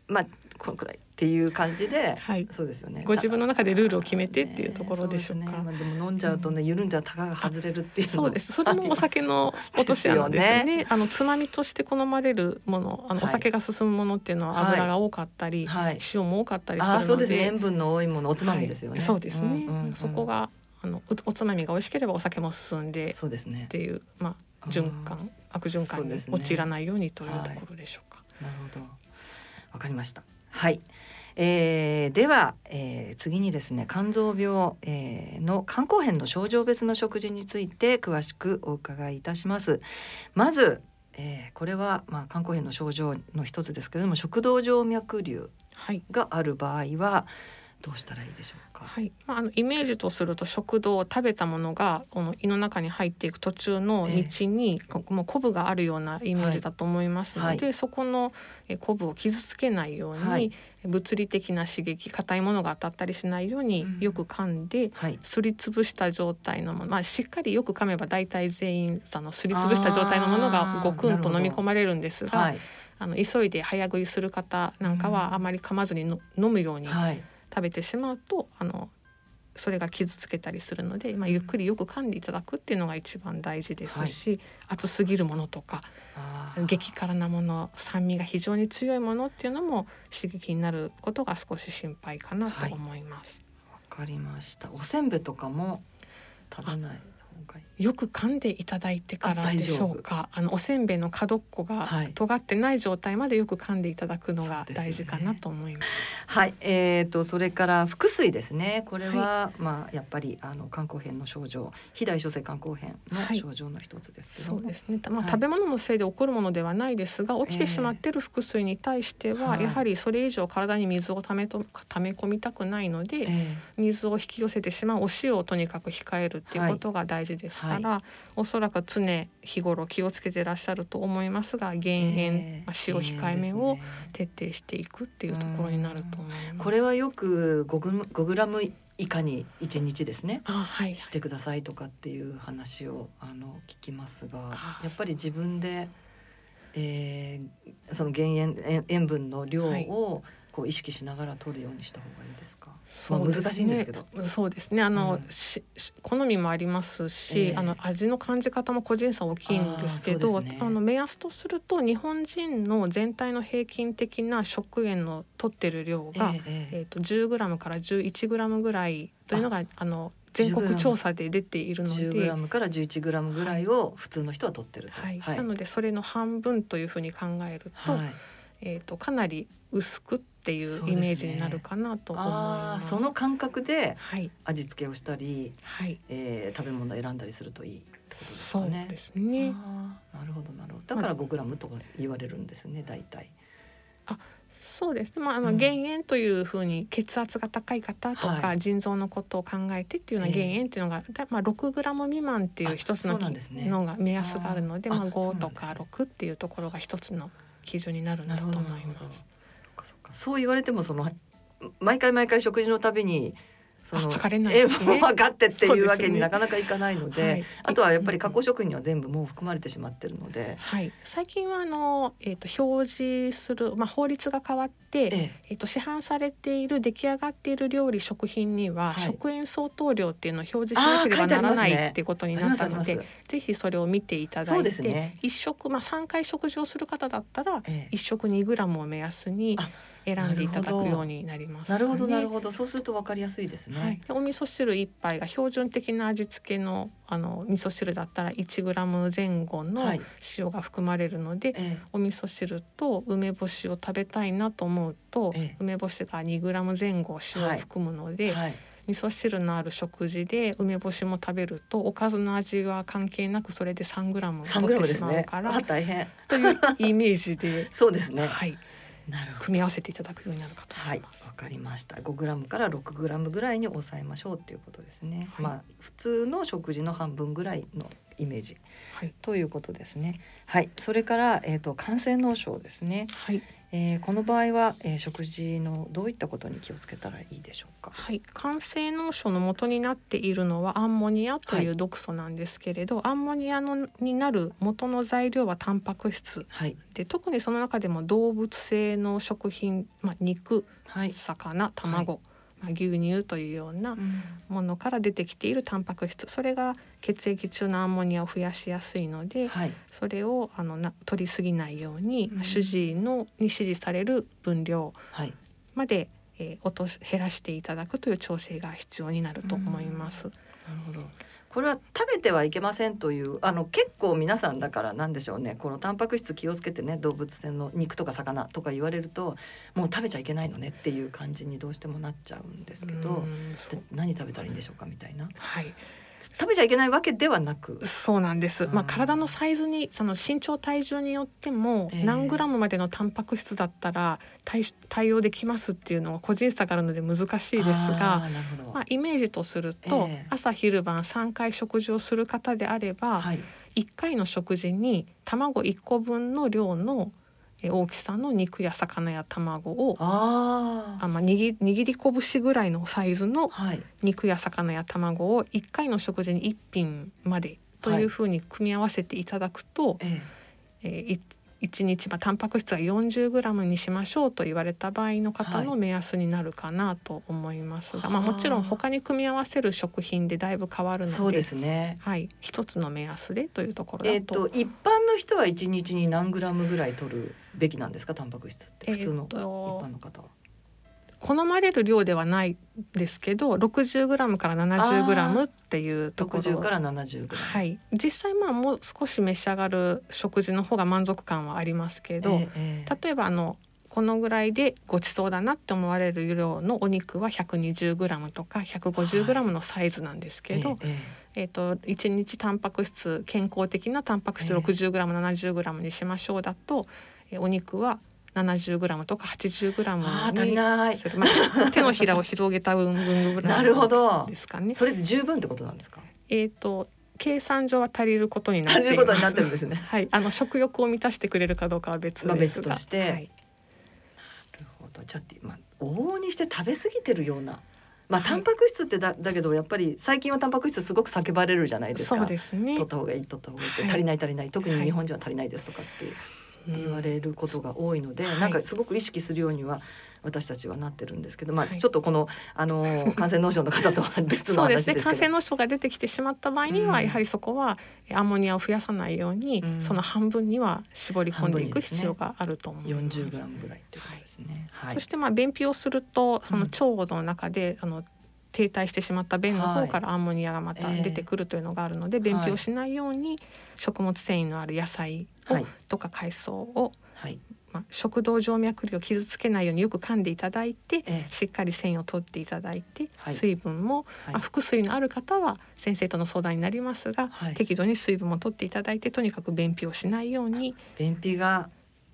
B: まあこのくらいっていう感じで、
D: はい、
B: そうですよね。
D: ご自分の中でルールを決めてっていうところでしょうか、ね。まあ、
B: でも飲んじゃうとね緩ん。じゃたかが外れるっていう
D: そうです。それもお酒の落とし穴ですね。ね。あのつまみとして好まれるものあの、はい、お酒が進むものっていうのは油が多かったり、はい、塩も多かったりするので。
B: そうですね。塩分の多いものおつまみですよね、
D: そうですね、うんうんうん、そこがあのおつまみが美味しければお酒も進んで
B: そうですね。
D: っていうまあ循環悪循環に陥らないようにというところでしょうか。
B: なるほど。わかりましたはい。えー、では、えー、次にですね肝臓病、えー、の肝硬変の症状別の食事について詳しくお伺いいたします。まず、えー、これは、まあ、肝硬変の症状の一つですけれども食道静脈瘤がある場合は、はいどうしたらいいでしょうか？
D: はい、まあ、あのイメージとすると食道を食べたものがこの胃の中に入っていく途中の道に、えー、もうコブがあるようなイメージだと思いますので、はい。はい、そこのコブを傷つけないように、はい、物理的な刺激硬いものが当たったりしないようによく噛んで、すりつぶした状態のもの、まあ、しっかりよく噛めば大体全員そのすりつぶした状態のものがごくんと飲み込まれるんですが。あの急いで早食いする方なんかはあまり噛まずにの飲むように、はい食べてしまうとあのそれが傷つけたりするので、まあ、ゆっくりよく噛んでいただくっていうのが一番大事ですし、はい、熱すぎるものとか激辛なもの酸味が非常に強いものっていうのも刺激になることが少し心配かなと思います。
B: わ、はい、かりました。おせんべとかも食べない
D: よく噛んでいただいてからでしょうか。あのおせんべいの角っこが尖ってない状態までよく噛んでいただくのが大事かなと思います。
B: すね、はい、えーと、それから腹水ですね。これは、はい、まあやっぱりあの肝硬変の症状。肥大諸性肝硬変の症状の一つですけど、
D: はい、そうですね、まあ、食べ物のせいで起こるものではないですが起きてしまっている腹水に対しては、えー、やはりそれ以上体に水をためと溜め込みたくないので、えー、水を引き寄せてしまうお塩をとにかく控えるっていうことが大大事ですから、はい、おそらく常日頃気をつけてらっしゃると思いますが減塩、まあ、塩控えめを徹底していくっていうところになると思います。
B: これはよく5グ ,5 グラム以下に1日ですね、はい、してくださいとかっていう話をあの聞きますがやっぱり自分で、えー、その減塩塩分の量をこう意識しながら取るようにした方がいいですか？そう難しいんですけど。
D: そうですね。あの、うん、好みもありますし、えー、あの味の感じ方も個人差大きいんですけど、あね、あの目安とすると日本人の全体の平均的な食塩の取ってる量が、えー、えー、と10グラムから11グラムぐらいというのがあの全国調査で出ているので
B: 10グラムから11グラムぐらいを普通の人は取ってると。
D: はい。はい、なのでそれの半分というふうに考えると、はい、えっ、とかなり薄くっていうイメージになるかなと思いま
B: す。そ、ね,、の感覚で味付けをしたり、はい、えー、食べ物を選んだりするといい。
D: そうですね。
B: なるほどなるほど。だから5グラムとか言われるんですね、大体。
D: あそうですね、まあ、あの減塩というふうに血圧が高い方とか、腎臓のことを考えてっていうような減塩っていうのが、えー、まあ、6グラム未満っていう一つののが目安があるのでまあ、5とか6っていうところが一つの基準になるんだと思います。
B: そう言われてもその毎回毎回食事のたびにその
D: 測れないですね。
B: 分かってっていうわけになかなかいかないので、でねはい、あとはやっぱり加工食品には全部もう含まれてしまってるので、
D: はい、最近はあのえっ、ー、と表示するまあ法律が変わって、ええ。えー、と市販されている出来上がっている料理食品には、はい、食塩相当量っていうのを表示しなければならない、ね、っていうことになったので、ぜひそれを見ていただいて、ね、一食まあ三回食事をする方だったら一、食二グラムを目安に。選んでいただくようになります、
B: ね、なるほどなるほど。そうすると分かりやすいですね、はい、
D: お味噌汁一杯が標準的な味付けのあの味噌汁だったら1グラム前後の塩が含まれるので、はい、お味噌汁と梅干しを食べたいなと思うと、ええ、梅干しが2グラム前後塩を含むので、はい。味噌汁のある食事で梅干しも食べるとおかずの味は関係なくそれで3グラム取ってしまうから、
B: ね、大変。
D: というイメージで。<laughs>
B: そうですね。
D: はい組み合わせていただくようになるかと
B: はい、わかりました。5グラムから6グラムぐらいに抑えましょうということですね。はい、まあ普通の食事の半分ぐらいのイメージ、はい、ということですね。はい、それからえっ、ー、と感染脳症ですね。はい。えー、この場合は、えー、食事のどういったことに気をつけたらいいでしょうか？
D: はい、肝性脳症の元になっているのはアンモニアという毒素なんですけれど、はい、アンモニアのになる元の材料はタンパク質、はい、で特にその中でも動物性の食品、まあ、肉、はい、魚卵、まあ、牛乳というようなものから出てきているタンパク質。それが血液中のアンモニアを増やしやすいので、はい、それをあのな取りすぎないように、うん、主治医のに指示される分量まで、はい、えー、落と減らしていただくという調整が必要になると思います。うん、
B: なるほどこれは食べてはいけませんというあの結構皆さんだからなんでしょうね。このタンパク質気をつけてね動物性の肉とか魚とか言われるともう食べちゃいけないのねっていう感じにどうしてもなっちゃうんですけど。何食べたらいいんでしょうかみたいな。
D: はい
B: 食べちゃいけないわけではなく。
D: そうなんです、まあ、体のサイズにその身長体重によっても何グラムまでのタンパク質だったら対対応できますっていうのは個人差があるので難しいですがまあ、イメージとすると、朝昼晩3回食事をする方であれば、はい、1回の食事に卵1個分の量の大きさの肉や魚や卵をああ、まあ、握握り拳ぐらいのサイズの肉や魚や卵を1回の食事に1品までというふうに組み合わせていただくと、はい、ええ1日、まあ、タンパク質は 40g にしましょうと言われた場合の方の目安になるかなと思いますが、はい、まあ、もちろん他に組み合わせる食品でだいぶ変わるので
B: そうですね、
D: はい、一つの目安でというところだと,、えーと、
B: 一般の人は1日に何グラムぐらい取るべきなんですかタンパク質って？普通の一般の方は。
D: 好まれる量ではないですけど 60g から 70g っていうところ。
B: 60から 70g
D: はい。実際まあもう少し召し上がる食事の方が満足感はありますけど、えー、例えばあのこのぐらいでごちそうだなって思われる量のお肉は 120g とか 150g のサイズなんですけど、はい、えー、えー、と1日タンパク質健康的なタンパク質 60g70g にしましょうだと、えー、お肉は70グラムとか80グラムにする、まあ、手のひらを広げた分分ぐらいですかね。
B: それで十分ってことなんですか？
D: えっ、と計算上は足りることになっています。てるんですね。<laughs> はい、あの食欲を満たしてくれるかどうかは別です
B: が。まあ、別として。はい、なるほど。ちょっとまあ往々にして食べ過ぎてるような。まあ、タンパク質ってだだけどやっぱり最近はタンパク質すごく叫ばれるじゃないですか。
D: そうですね。
B: 取った方がいい取った方がいいって、足りない足りない特に日本人は足りないですとかっていう。言われることが多いので、うん、なんかすごく意識するようには私たちはなってるんですけど、まあ、ちょっとこのあの <laughs> 感染脳症の方とは別の話ですけど。
D: ね、感染脳症が出てきてしまった場合には、うん、やはりそこはアンモニアを増やさないように、うん、その半分には絞り込んでいく必要があると思います。
B: 40グラムぐらいということですね。
D: はい、そしてまあ便秘をするとその腸の中で、あの停滞してしまった便の方からアンモニアがまた出てくるというのがあるので、はい、便秘をしないように食物繊維のある野菜とか海藻を、はい、まあ、食道静脈瘤を傷つけないようによく噛んでいただいて、ええ、しっかり繊維を取っていただいて、はい、水分も、はい、あ腹水のある方は先生との相談になりますが、はい、適度に水分も取っていただいてとにかく便秘をしないように。
B: 便秘が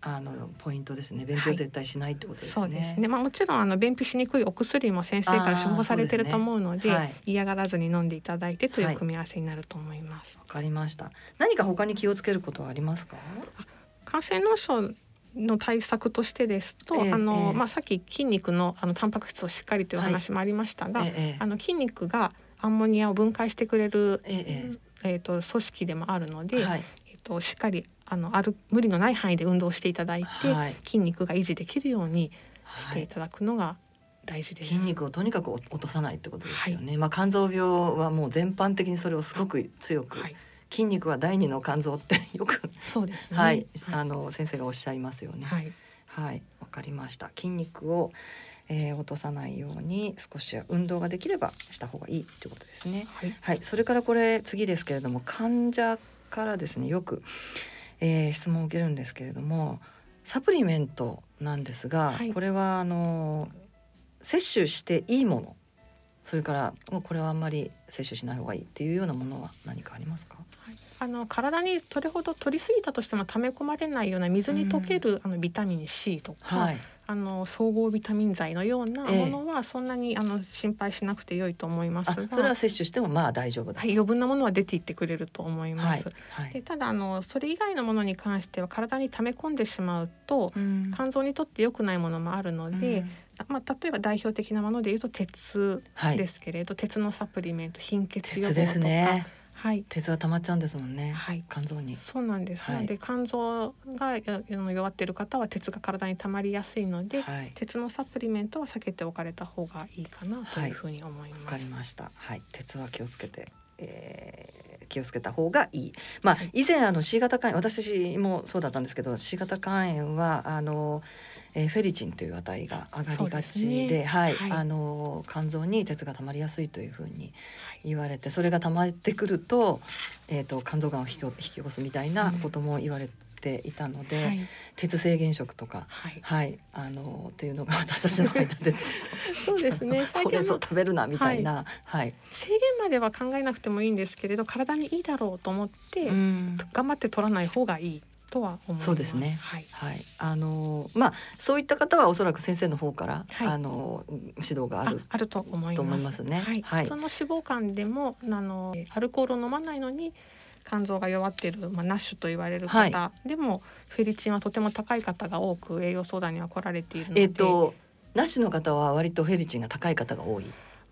B: あのポイントですね。便秘を絶対しないってことですね。そうですね。
D: まあもちろんあの便秘しにくいお薬も先生から処方されてると思うので、でねはい、嫌がらずに飲んでいただいてという組み合わせになると思います。
B: わ、はい、かりました。何か他に気をつけることはありますか？
D: 感染脳症の対策としてですと、えー、あの、えー、まあさっき筋肉のあのタンパク質をしっかりという話もありましたが、はいえー、あの筋肉がアンモニアを分解してくれる、えー、えー、と組織でもあるので、はい、えっ、としっかりあのある無理のない範囲で運動していただいて、はい、筋肉が維持できるようにしていただくのが大事です、
B: 筋肉をとにかく落とさないってことですよね、まあ肝臓病はもう全般的にそれをすごく強く、筋肉は第二の肝臓ってよく
D: そうですね。
B: はい、あの先生がおっしゃいますよね。はい、はい、わかりました。筋肉を、えー、落とさないように少し運動ができればした方がいいということですね。はい、はい、それからこれ次ですけれども患者からですねよく、えー、質問を受けるんですけれどもサプリメントなんですが、はい、これはあの摂取していいものそれからもうこれはあんまり摂取しない方がいいっていうようなものは何かありますか？
D: あの体にどれほど取りすぎたとしても溜め込まれないような水に溶ける、うん、あのビタミン C とか、はい、あの総合ビタミン剤のようなものはそんなに、えあの心配しなくて良いと思いますが。
B: それは摂取してもまあ大丈夫
D: はい、余分なものは出ていってくれると思います。はいはい、でただあのそれ以外のものに関しては体に溜め込んでしまうと、うん、肝臓にとって良くないものもあるので、うん。まあ、例えば代表的なものでいうと鉄ですけれど、鉄のサプリメント貧血予防とか。ね
B: はい、鉄が溜まっちゃうんですもんね、はい、肝臓に。
D: そうなんです、はい、で肝臓が弱っている方は鉄が体に溜まりやすいので、はい、鉄のサプリメントは避けておかれた方がいいかなというふうに思います。わ、
B: かりました。はい、鉄は気をつけて、えー、気をつけた方がいい。まあ以前あの C 型肝炎私もそうだったんですけど C 型肝炎はあのえー、フェリチンという値が上がりがちで、ね、はい、はい、あの肝臓に鉄が溜まりやすいというふうに言われて、それが溜まってくると,、えーと、肝臓がんを引き引き起こすみたいなことも言われていたので、うんはい、鉄制限食とか、はい、はい、あのっていうのが <laughs> 私たちの間でずっ
D: と <laughs> そうですね。<laughs>
B: これぞ食べるなみたいな、はい、はい、
D: 制限までは考えなくてもいいんですけれど、体にいいだろうと思って、うん、頑張って取らない方がいい。とは思います。
B: そうですね。はい。はい。あのまあそういった方はおそらく先生の方から、はい、あの指導がある
D: あると思いますね。はい。はい、普通の脂肪肝でもあのアルコールを飲まないのに肝臓が弱っている、まあ、ナッシュと言われる方でも、はい、フェリチンはとても高い方が多く栄養相談には来られているので。えっ、ー、と
B: ナッシュの方は割とフェリチンが高い方が多い？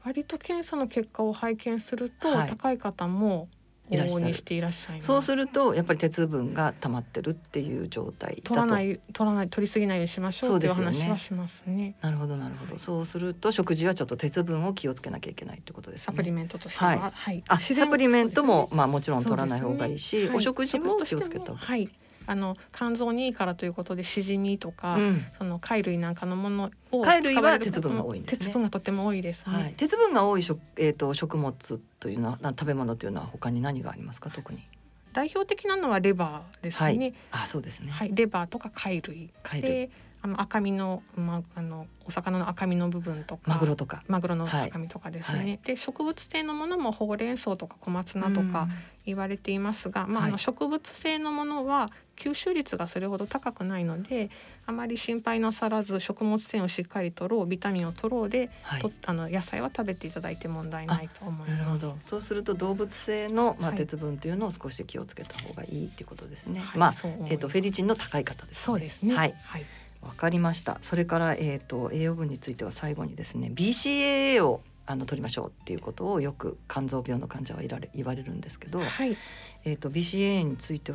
D: 割と検査の結果を拝見すると、はい、高い方もししていらっしゃい
B: そうするとやっぱり鉄分が溜まってるっていう状態
D: 取らない取らない取りすぎないようにしましょうっていう話はしますね。
B: なるほどなるほど、はい、そうすると食事はちょっと鉄分を気をつけなきゃいけないってことですね。
D: サプリメントとしては、はい、
B: はい、あサプリメントも、まあもちろん取らない方がいいし、ね、お食事も気をつけた
D: はいあの肝臓にいいからということでしじみとか、うん、その貝類なんかのものを
B: 貝類は鉄分が多いんです、
D: ね、鉄分がとても多いです、ね、はい、
B: 鉄分が多い食えっ、ー、と食物というのは食べ物というのは他に何がありますか？特に。
D: 代表的なのはレバーですね。はい、
B: あ、そうですね。
D: はい、レバーとか貝類。貝類。で、あの赤身の,、ま、あのお魚の赤身の部分とか
B: マグロとか。
D: マグロの赤身とかですね、はい、で植物性のものもほうれん草とか小松菜とか言われていますが、まあ、あの植物性のものは吸収率がそれほど高くないのであまり心配なさらず食物繊維をしっかりとろうビタミンを取ろうで、はい、とあの野菜は食べていただいて問題ないと思います。
B: そうすると動物性の、まあ、鉄分というのを少し気をつけた方がいいっていうことですね。はい、まあえっ、ー、とフェリチンの高い方です、ね、
D: そうですね。
B: はい。はいわかりました。それからえっ、ー、と栄養分については最後にですね BCAA をあの取りましょうっていうことをよく肝臓病の患者はいられ言われるんですけど、はい、えと BCAA について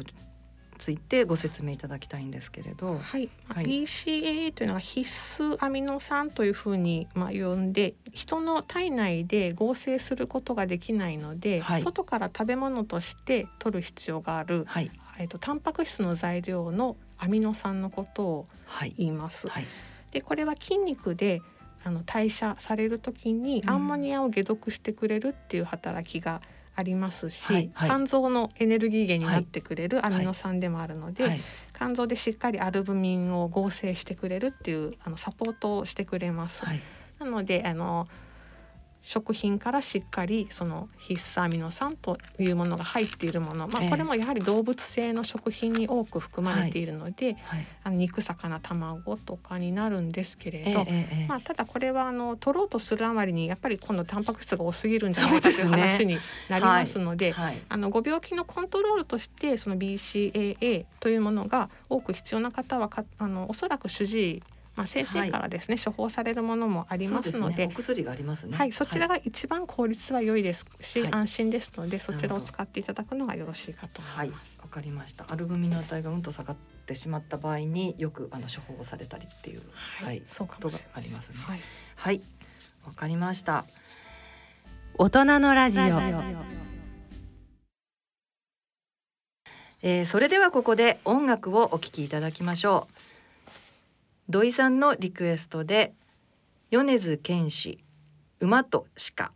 B: ついてご説明いただきたいんですけれど、
D: はい、はい、BCAA というのは必須アミノ酸というふうにまあ呼んで人の体内で合成することができないので、はい、外から食べ物として取る必要がある、はい、えっとタンパク質の材料のアミノ酸のことを言います。はい、でこれは筋肉であの代謝される時にアンモニアを解毒してくれるっていう働きがありますし、はいはい、肝臓のエネルギー源になってくれるアミノ酸でもあるので、はい、肝臓でしっかりアルブミンを合成してくれるっていうあのサポートをしてくれます。なのであの食品からしっかりその必須アミノ酸というものが入っているもの、まあ、これもやはり動物性の食品に多く含まれているので、はいはい、あの肉魚卵とかになるんですけれど、まあ、ただこれはあの取ろうとするあまりにやっぱり今度タンパク質が多すぎるんじゃないかという話になりますので、ね。はい、あのご病気のコントロールとしてその BCAA というものが多く必要な方はかあのおそらく主治医まあ、先生からですね、はい、処方されるものもありますので、
B: ね、薬がありますね。
D: はい、そちらが一番効率は良いですし、はい、安心ですので、そちらを使っていただくのがよろしいかと思います。
B: わ、かりました。アルブミンの値がうんと下がってしまった場合によくあの処方されたりっていう、
D: はい、そうかもしれ
B: ありますね。はい、はい、わかりました。
A: 大人のラジオ。
B: えー、それではここで音楽をお聴きいただきましょう。土井さんのリクエストで米津玄師馬と鹿。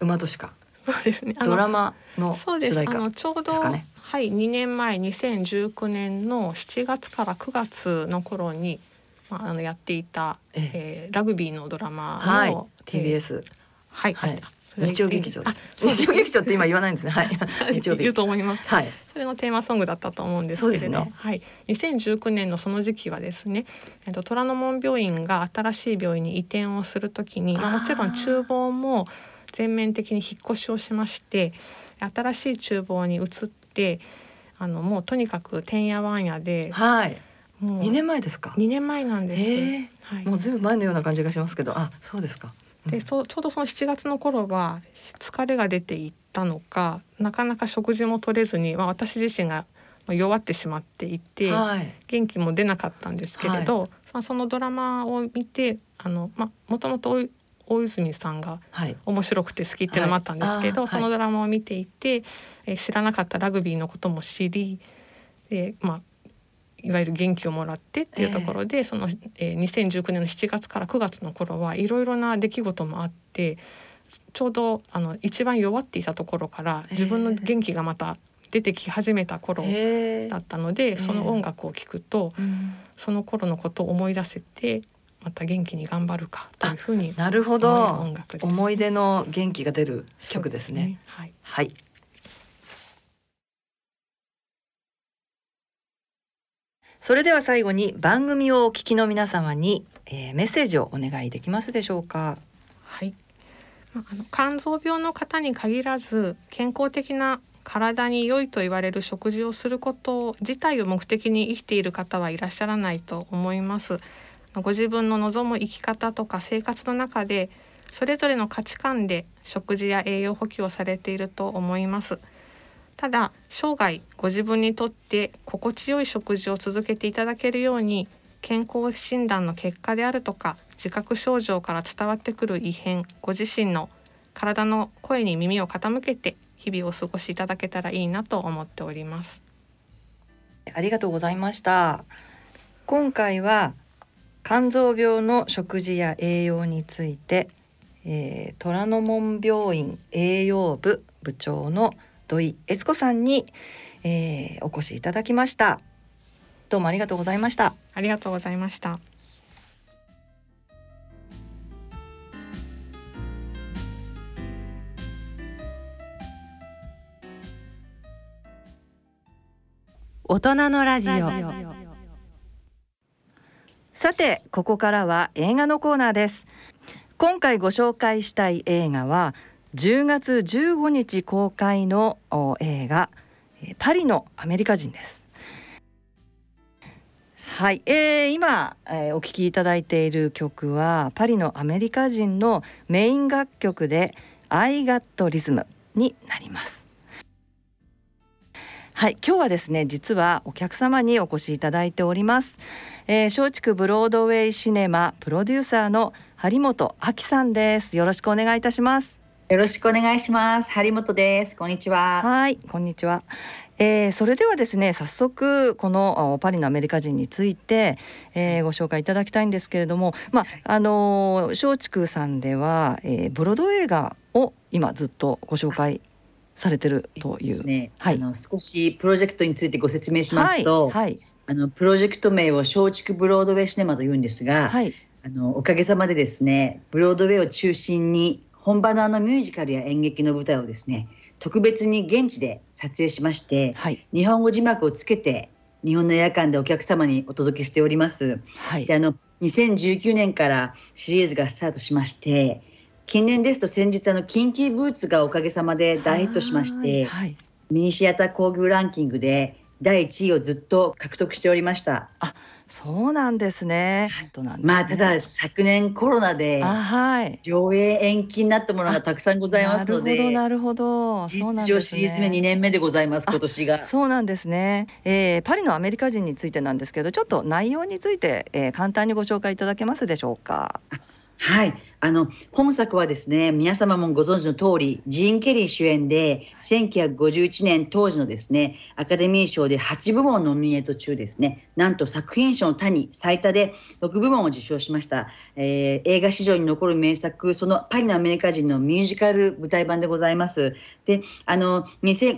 B: 馬と鹿。
D: そうですね。
B: ドラマの主題歌、ね、
D: ちょうどはい2年前2019年の7月から9月の頃にまああのやっていた、ええ。ー、ラグビーのドラマの、
B: はい、TBS、
D: はい、はい
B: 日曜劇場です。日曜劇場って今言わないんですね。はい。<laughs>
D: 日曜日。言うと思います。はい。それのテーマソングだったと思うんですけれど、ね、はい。2019年のその時期はですね、えっと虎ノ門病院が新しい病院に移転をするときに、まあもちろん厨房も全面的に引っ越しをしまして、新しい厨房に移って、あのもうとにかくてんやわんやで、
B: はい。もう2年前ですか
D: ？2年前なんです。
B: はい。もうずいぶん前のような感じがしますけど、あ、そうですか。
D: でそちょうどその7月の頃は疲れが出ていったのかなかなか食事も取れずに、まあ、私自身が弱ってしまっていて、はい、元気も出なかったんですけれど、はい、まあ、そのドラマを見てあの、まあ、もともと大泉さんが面白くて好きっていうのもあったんですけど、はい、そのドラマを見ていて、え知らなかったラグビーのことも知りで、まあ、いわゆる元気をもらってっていうところで、えー、その、えー、2019年の7月から9月の頃はいろいろな出来事もあってちょうどあの一番弱っていたところから自分の元気がまた出てき始めた頃だったので、えー、その音楽を聴くと、えー、その頃のことを思い出せてまた元気に頑張るかというふうに
B: なるほど。思い出の元気が出る曲ですね。すね。はい、はいそれでは最後に番組をお聞きの皆様に、えー、メッセージをお願いできますでしょうか？
D: はい。あの肝臓病の方に限らず健康的な体に良いと言われる食事をすること自体を目的に生きている方はいらっしゃらないと思います。ご自分の望む生き方とか生活の中でそれぞれの価値観で食事や栄養補給をされていると思います。ただ生涯ご自分にとって心地よい食事を続けていただけるように健康診断の結果であるとか自覚症状から伝わってくる異変ご自身の体の声に耳を傾けて日々をお過ごしいただけたらいいなと思っております。
B: ありがとうございました。今回は肝臓病の食事や栄養について、えー、虎ノ門病院栄養部部長の土井悦子さんに、えー、お越しいただきました。どうもありがとうございました。
D: ありがとうございました。
A: 大人のラジオ。
B: さてここからは映画のコーナーです。今回ご紹介したい映画は10月15日公開の映画パリのアメリカ人です。はい、えー、今、えー、お聴きいただいている曲はパリのアメリカ人のメイン楽曲で「I Got Rhythm」になります。はい。今日はですね実はお客様にお越しいただいております、えー、松竹ブロードウェイシネマプロデューサーの張本亜紀さんです。よろしくお願いいたします。
E: よろしくお願いします。張本です。こんにちは。
B: はいこんにちは。えー、それではですね早速このパリのアメリカ人について、えー、ご紹介いただきたいんですけれども、まああのー、松竹さんでは、えー、ブロード映画を今ずっとご紹介されてるという。
E: ね、はい、あの少しプロジェクトについてご説明しますと、はい、はい、あのプロジェクト名を松竹ブロードウェイシネマと言うんですが、はい、あのおかげさまでですねブロードウェイを中心に本場のあのミュージカルや演劇の舞台をですね特別に現地で撮影しまして、はい、日本語字幕をつけて日本の映画館でお客様にお届けしております。はい、であの2019年からシリーズがスタートしまして近年ですと先日あのキンキーブーツがおかげさまで大ヒットしまして、はい、ミニシアター工業ランキングで第1位をずっと獲得しておりました。
B: あそうなんですね。
E: まあただ昨年コロナで上映延期になったものがたくさんございますので、
B: なるほど
E: 事実上シリーズ目2年目でございます今年が。
B: そうなんですね。えー、パリのアメリカ人についてなんですけど、ちょっと内容について、えー、簡単にご紹介いただけますでしょうか？
E: はい。あの本作はですね皆様もご存知の通りジーン・ケリー主演で1951年当時のですねアカデミー賞で8部門ノミネート中ですね。なんと作品賞の他に最多で6部門を受賞しました、えー、映画史上に残る名作そのパリのアメリカ人のミュージカル舞台版でございます。であの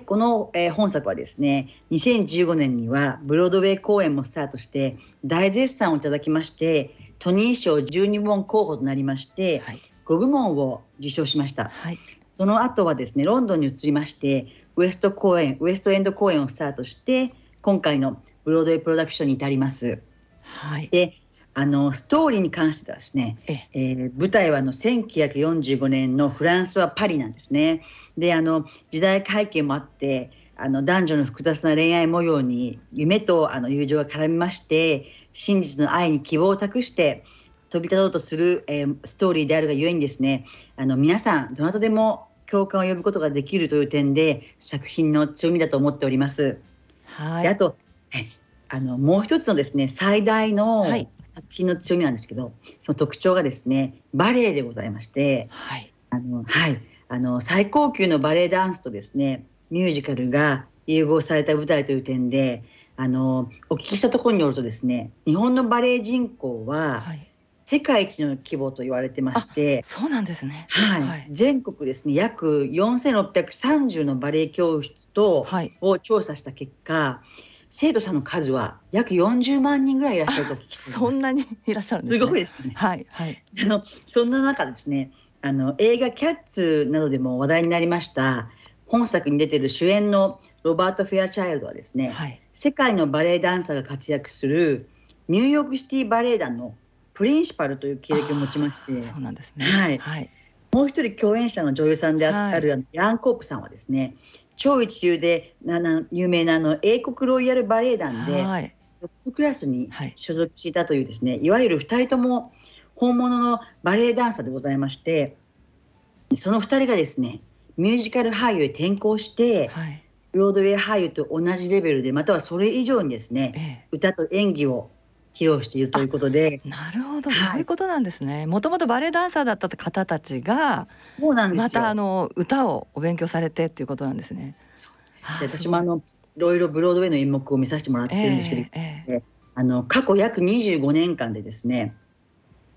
E: この、えー、本作はですね2015年にはブロードウェイ公演もスタートして大絶賛をいただきましてトニー賞12部門候補となりまして、はい、5部門を受賞しました、はい、その後はですねロンドンに移りましてウエスト公演ウエストエンド公演をスタートして今回のブロードウェイプロダクションに至ります。はい、であのストーリーに関してはですね、ええ。ー、舞台はの1945年のフランスはパリなんですね。であの時代背景もあってあの男女の複雑な恋愛模様に夢とあの友情が絡みまして真実の愛に希望を託して飛び立とうとする、えー、ストーリーであるがゆえにですねあの皆さんどなたでも共感を呼ぶことができるという点で作品の強みだと思っております。はい、であとあのもう一つのですね最大の作品の強みなんですけど、はい、その特徴がですねバレエでございまして、はい、あのはい。あの最高級のバレエダンスとですねミュージカルが融合された舞台という点であのお聞きしたところによるとですね日本のバレエ人口は、世界一の規模と言われてまして
B: そうなんですね、
E: はい、はい、全国ですね約4630のバレエ教室と、はい、を調査した結果生徒さんの数は約40万人ぐらいいらっしゃると聞き
B: そんなにいらっしゃるんです、ね、
E: すごいですね。はいはい。あのそんな中ですね、あの映画キャッツなどでも話題になりました本作に出てる主演のロバート・フェアチャイルドはですね、はい、世界のバレエダンサーが活躍するニューヨークシティバレエ団のプリンシパルという経歴を持ちまして
B: そうなんですね、
E: はい、はい、もう一人共演者の女優さんである、はい、ヤン・コープさんはですね超一流でな有名なあの英国ロイヤルバレエ団で、はい、トップクラスに所属していたというですね、い、わゆる2人とも本物のバレエダンサーでございましてその2人がですねミュージカル俳優へ転向して、はい、ブロードウェイ俳優と同じレベルでまたはそれ以上にですね、ええ、歌と演技を披露しているということで。
B: なるほど、はい、そういうことなんですね。もともとバレエダンサーだった方たちがそうなんですまたあの歌をお勉強されてっていうことなんですね。
E: で私もあのいろいろブロードウェイの演目を見させてもらってるんですけど、えーえー、あの過去約25年間でですね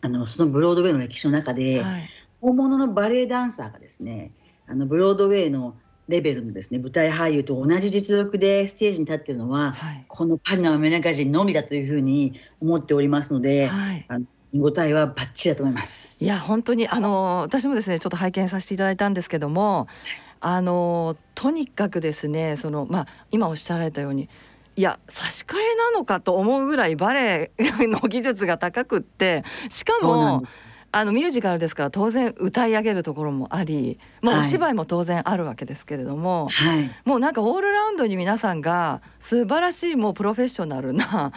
E: あのそのブロードウェイの歴史の中で、はい、本物のバレエダンサーがですねあのブロードウェイのレベルのですね舞台俳優と同じ実力でステージに立っているのは、はい、このパリのアメリカ人のみだというふうに思っておりますので、はい、あの見応えはバッチリだと思います。
B: いや本当にあの私もですねちょっと拝見させていただいたんですけども、あのとにかくですねそのまあ今おっしゃられたように。いや差し替えなのかと思うぐらいバレエの技術が高くってしかもあのミュージカルですから当然歌い上げるところもあり、まあ、お芝居も当然あるわけですけれども、はい、もうなんかオールラウンドに皆さんが素晴らしいもうプロフェッショナルな、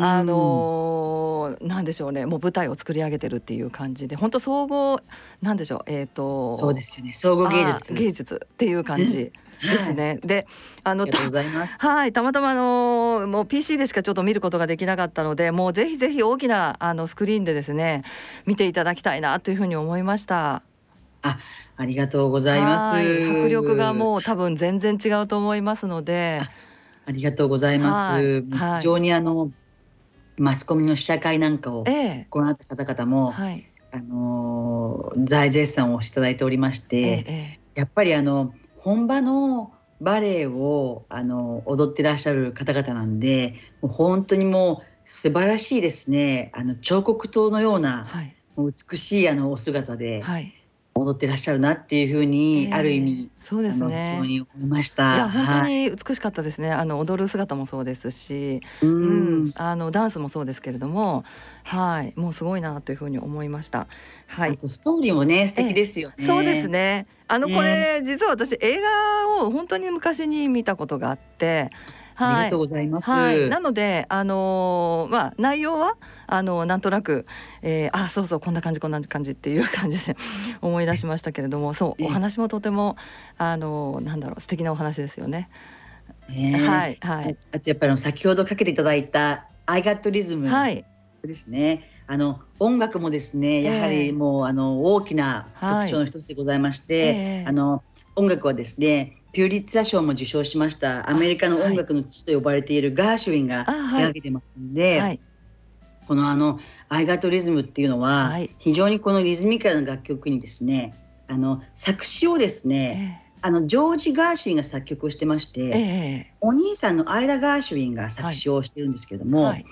B: あのー、なんでしょうねもう舞台を作り上げてるっていう感じで本当総合なんでしょうえっ、ー、と
E: そうですよね。総合芸術。
B: 芸術っていう感じ。ですね。で、
E: あの
B: はい、たまたまあのもう PC でしかちょっと見ることができなかったので、もうぜひぜひ大きなあのスクリーンでですね、見ていただきたいなというふうに思いました。
E: あ、ありがとうございます。
B: 迫力がもう多分全然違うと思いますので。
E: ありがとうございます。はい、非常にあのマスコミの試写会なんかをご覧った方々も、ええはい、あの大絶賛をしていただいておりまして、え、やっぱりあの本場のバレエをあの踊ってらっしゃる方々なんでもう本当にもう素晴らしいですね。あの彫刻刀のような、はい、もう美しいあのお姿で、はい、踊ってらっしゃるなっていうふうに、えー、ある意味
B: そうですね。
E: 思いました。
B: いや本当に美しかったですね、はい、あの踊る姿もそうですし、うん、うん、あのダンスもそうですけれどもはい。もうすごいなというふうに思いました。はい。
E: ストーリーもね素敵ですよね、
B: えー、そうですね。あのこれ、実は私映画を本当に昔に見たことがあって
E: はい、ありがとうございます。はい、
B: なので、あのー、まあ、内容は、あのなんとなく、えー、あそうそうこんな感じこんな感じっていう感じで <laughs> 思い出しましたけれどもそうお話もとてもあのなんだろう素敵なお話ですよね。はいはい。
E: あとやっぱり先ほどかけていただいた「アイガットリズム」ですね。はいあの音楽もですねやはりもう、えー、あの大きな特徴の一つでございまして、あの音楽はですねピューリッツァ賞も受賞しましたアメリカの音楽の父と呼ばれているガーシュウィンが手がけてますんで、はい、このあのアイガートリズムっていうのは、非常にこのリズミカルな楽曲にですねあの作詞をですね、えー、あのジョージ・ガーシュウィンが作曲をしてまして、えー、お兄さんのアイラ・ガーシュウィンが作詞をしてるんですけども、はい、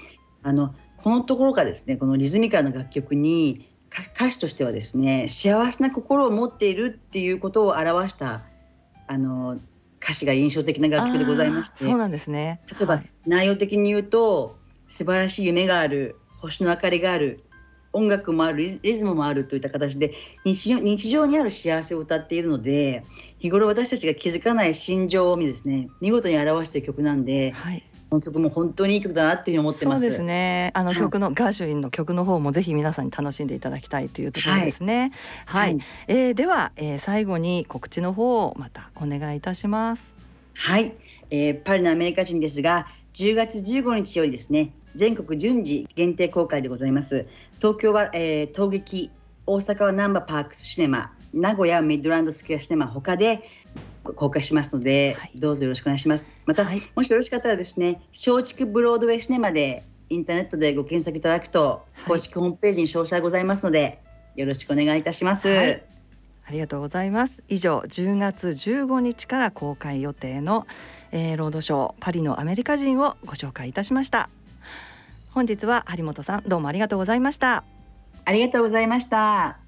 E: あのこのところがですねこのリズミカルな楽曲に歌詞としてはですね幸せな心を持っているっていうことを表したあの歌詞が印象的な楽曲でございまして
B: そうなんですね。
E: 例えば、はい、内容的に言うと素晴らしい夢がある星の明かりがある音楽もあるリズムもあるといった形で日常日常にある幸せを歌っているので日頃私たちが気づかない心情をですね見事に表している曲なんで、はい、この曲も本当にいい曲だなっていうふうに思ってます。
B: そうですね。あの曲の、はい、ガーシュウィンの曲の方もぜひ皆さんに楽しんでいただきたいというところですね。はい。はい、えー、では、えー、最後に告知の方をまたお願いいたします。
E: はい。えー、パリのアメリカ人ですが、10月15日よりですね、全国順次限定公開でございます東京は、えー、陶劇大阪はナンバーパークスシネマ名古屋ミッドランドスクエアシネマ他で公開しますので、はい、どうぞよろしくお願いします。また、はい、もしよろしかったらですね松竹ブロードウェイシネマでインターネットでご検索いただくと、公式ホームページに詳細ございますのでよろしくお願いいたします、
B: ありがとうございます。以上10月15日から公開予定の、えー、ロードショーパリのアメリカ人をご紹介いたしました本日は張本さんどうもありがとうございました。
E: ありがとうございました。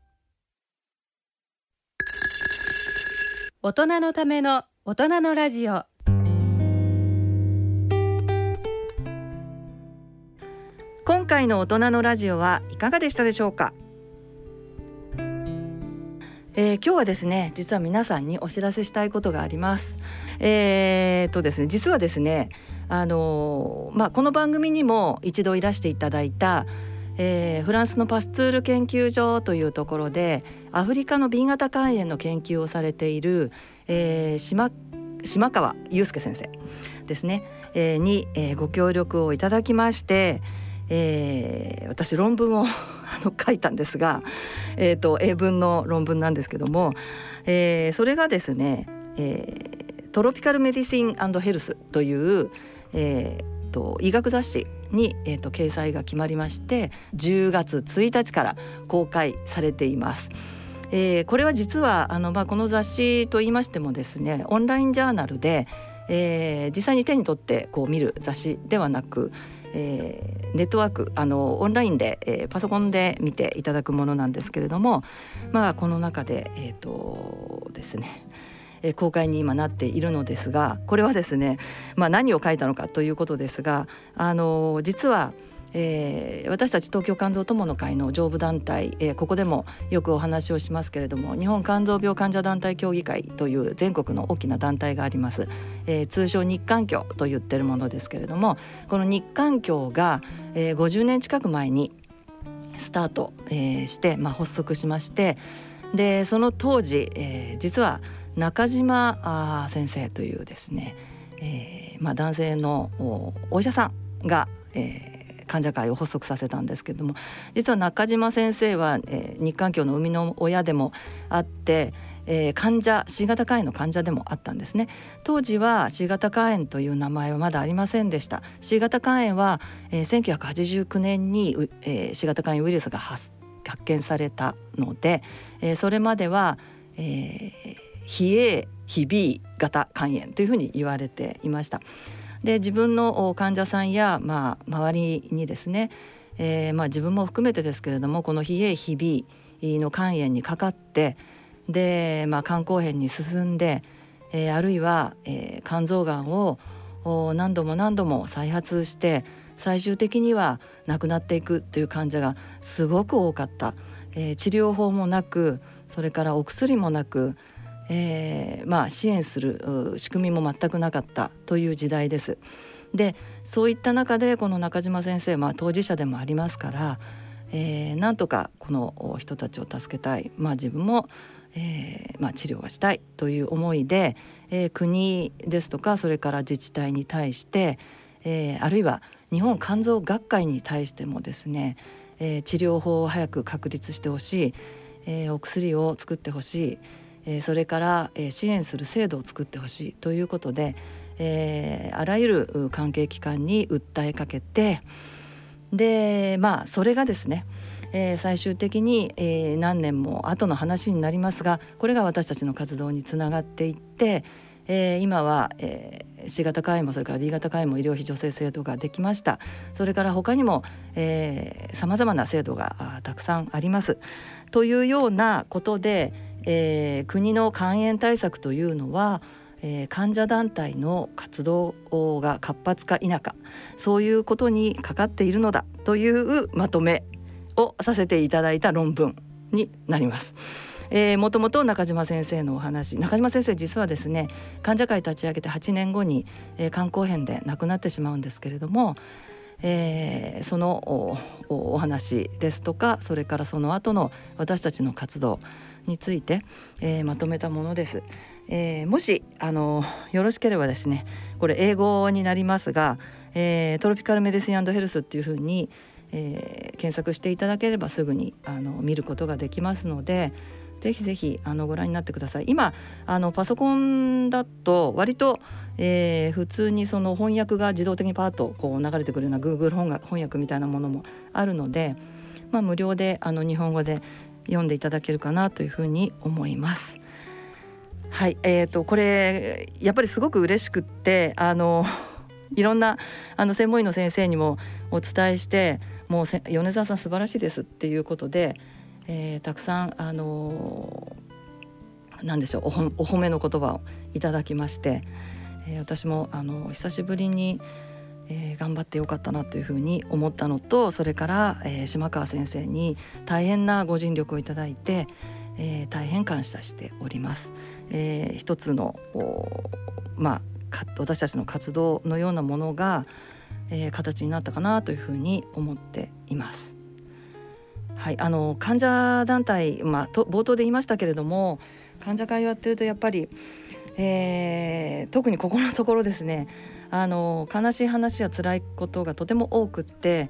A: 大人のための大人のラジオ
B: 今回の大人のラジオはいかがでしたでしょうか？えー、今日はですね実は皆さんにお知らせしたいことがあります。えー、とですね実はですねあのー、まあこの番組にも一度いらしていただいた、えー、フランスのパスツール研究所というところでアフリカの B 型肝炎の研究をされている、えー、島島川祐介先生ですね、えー、に、えー、ご協力をいただきまして、えー、私論文を <laughs> あの書いたんですが、えーと、英文の論文なんですけども、えー、それがですね、えー、トロピカル・メディシンアンドヘルスという、えーと、医学雑誌に、えーと、掲載が決まりまして10月1日から公開されています。えー、これは実はあの、まあ、この雑誌といいましてもですねオンラインジャーナルで、えー、実際に手に取ってこう見る雑誌ではなくえー、ネットワークあのオンラインで、えー、パソコンで見ていただくものなんですけれども、まあ、この中で、えーとですねえ公開に今なっているのですがこれはですね、まあ、何を書いたのかということですがあの実は「えー、私たち東京肝臓友の会の上部団体、えー、ここでもよくお話をしますけれども日本肝臓病患者団体協議会という全国の大きな団体があります、えー、通称日韓協と言ってるものですけれどもこの日韓協が、えー、50年近く前にスタート、えー、して、まあ、発足しましてでその当時、えー、実は中島先生というですね、えーまあ、男性のお医者さんが、えー、患者会を発足させたんですけれども実は中島先生は、えー、日韓協の生みの親でもあってえー、患者 C 型肝炎の患者でもあったんですね当時は C 型肝炎という名前はまだありませんでした C 型肝炎は、えー、1989年に、えー、C 型肝炎ウイルスが発見されたので、えー、それまでは、えー、非 A 非 B 型肝炎というふうに言われていました。で自分の患者さんや、まあ、周りにですね、えーまあ、自分も含めてですけれどもこの非 A 非 B の肝炎にかかってで、まあ、肝硬変に進んで、えー、あるいは、えー、肝臓がんを何度も何度も再発して最終的には亡くなっていくという患者がすごく多かった、えー、治療法もなくそれからお薬もなくえー、まあ、支援する仕組みも全くなかったという時代です。でそういった中でこの中島先生、まあ、当事者でもありますから、えー、なんとかこの人たちを助けたい、まあ、自分も、えー、まあ、治療がしたいという思いで、えー、国ですとかそれから自治体に対して、えあるいは日本肝臓学会に対してもですね、え治療法を早く確立してほしい、えお薬を作ってほしい。えー、それから、えー、支援する制度を作ってほしいということで、えー、あらゆる関係機関に訴えかけてでまあそれがですねえー、最終的に、えー、何年も後の話になりますがこれが私たちの活動につながっていって、えー、今は、えー、C 型肝炎もそれから B 型肝炎も医療費助成制度ができましたそれから他にもさまざまな制度がたくさんあります。というようなことで、えー、国の肝炎対策というのは、えー、患者団体の活動が活発か否かそういうことにかかっているのだというまとめをさせていただいた論文になります。えー、もともと中島先生のお話中島先生実はですね患者会立ち上げて8年後に、えー、肝硬変で亡くなってしまうんですけれども、えー、そのお話ですとかそれからその後の私たちの活動について、えー、まとめたものです。えー、もしあのよろしければですねこれ英語になりますが、えー、トロピカルメディシンヘルスっていうふうに、えー、検索していただければすぐにあの見ることができますのでぜひぜひあのご覧になってください今あのパソコンだと割と、えー、普通にその翻訳が自動的にパーッとこう流れてくるような Google 翻訳みたいなものもあるので、まあ、無料であの日本語で読んでいただけるかなというふうに思います。はい、えーと、これやっぱりすごく嬉しくってあの <laughs> いろんなあの専門医の先生にもお伝えしてもう米沢さん素晴らしいですっていうことで、えー、たくさんあのー、でしょうお褒めの言葉をいただきまして、えー、私もあの久しぶりに、えー、頑張ってよかったなというふうに思ったのとそれから、えー、島川先生に大変なご尽力をいただいて、えー、大変感謝しております。えー、一つのまあ私たちの活動のようなものが、えー、形になったかなというふうに思っています。はい、あの患者団体、まあ、と冒頭で言いましたけれども患者会をやってるとやっぱり、えー、特にここのところですねあの悲しい話や辛いことがとても多くって、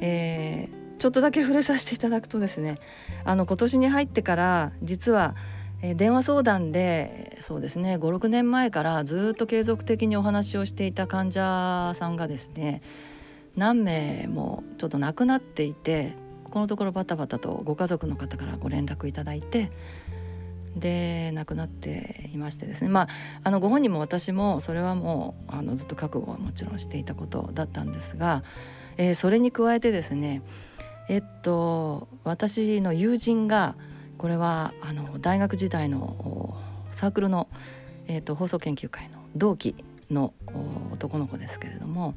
B: えー、ちょっとだけ触れさせていただくとですねあの今年に入ってから実はえ電話相談でそうですね56年前からずっと継続的にお話をしていた患者さんがですね何名もちょっと亡くなっていてこのところバタバタとご家族の方からご連絡いただいてで亡くなっていましてですね。まああのご本人も私もそれはもうあのずっと覚悟はもちろんしていたことだったんですが、えー、それに加えてですねえっと私の友人がこれはあの大学時代のサークルの、えーと、放送研究会の同期の男の子ですけれども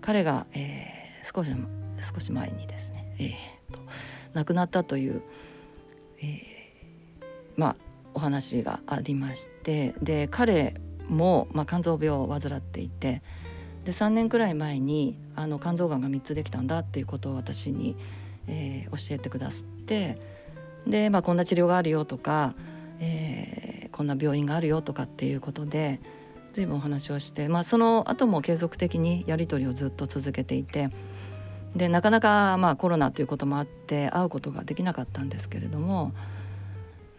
B: 彼が、えー、少し少し前にですね、えーと、亡くなったという、えー、まあお話がありましてで彼も、まあ、肝臓病を患っていてで3年くらい前にあの肝臓がんが3つできたんだっていうことを私に、えー、教えてくださって。で、まあ、こんな治療があるよとか、えー、こんな病院があるよとかっていうことで随分お話をして、まあ、その後も継続的にやり取りをずっと続けていてでなかなかまあコロナということもあって会うことができなかったんですけれども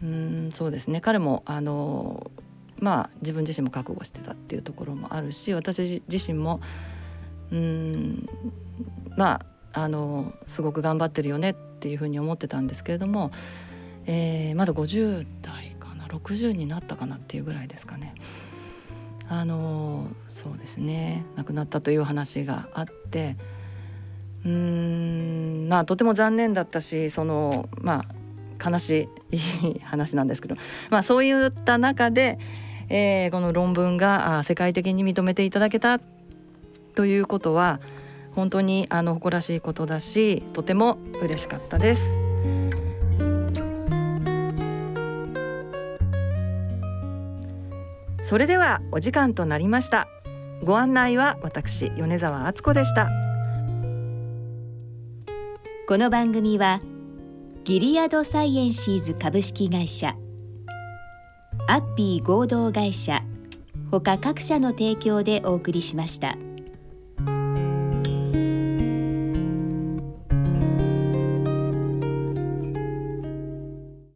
B: うんそうですね彼もあのまあ自分自身も覚悟してたっていうところもあるし私自身もうんまああのすごく頑張ってるよねっていうふうに思ってたんですけれども、えー、まだ50代かな60になったかなっていうぐらいですかね。あのそうですね亡くなったという話があってうーんまあとても残念だったしそのまあ悲しい話なんですけど、<laughs> まあ、そういった中で、えー、この論文が世界的に認めていただけたということは本当にあの誇らしいことだしとても嬉しかったです。それではお時間となりました。ご案内は私米沢敦子でした。
C: この番組はギリアドサイエンシーズ株式会社アッピー合同会社ほか各社の提供でお送りしました。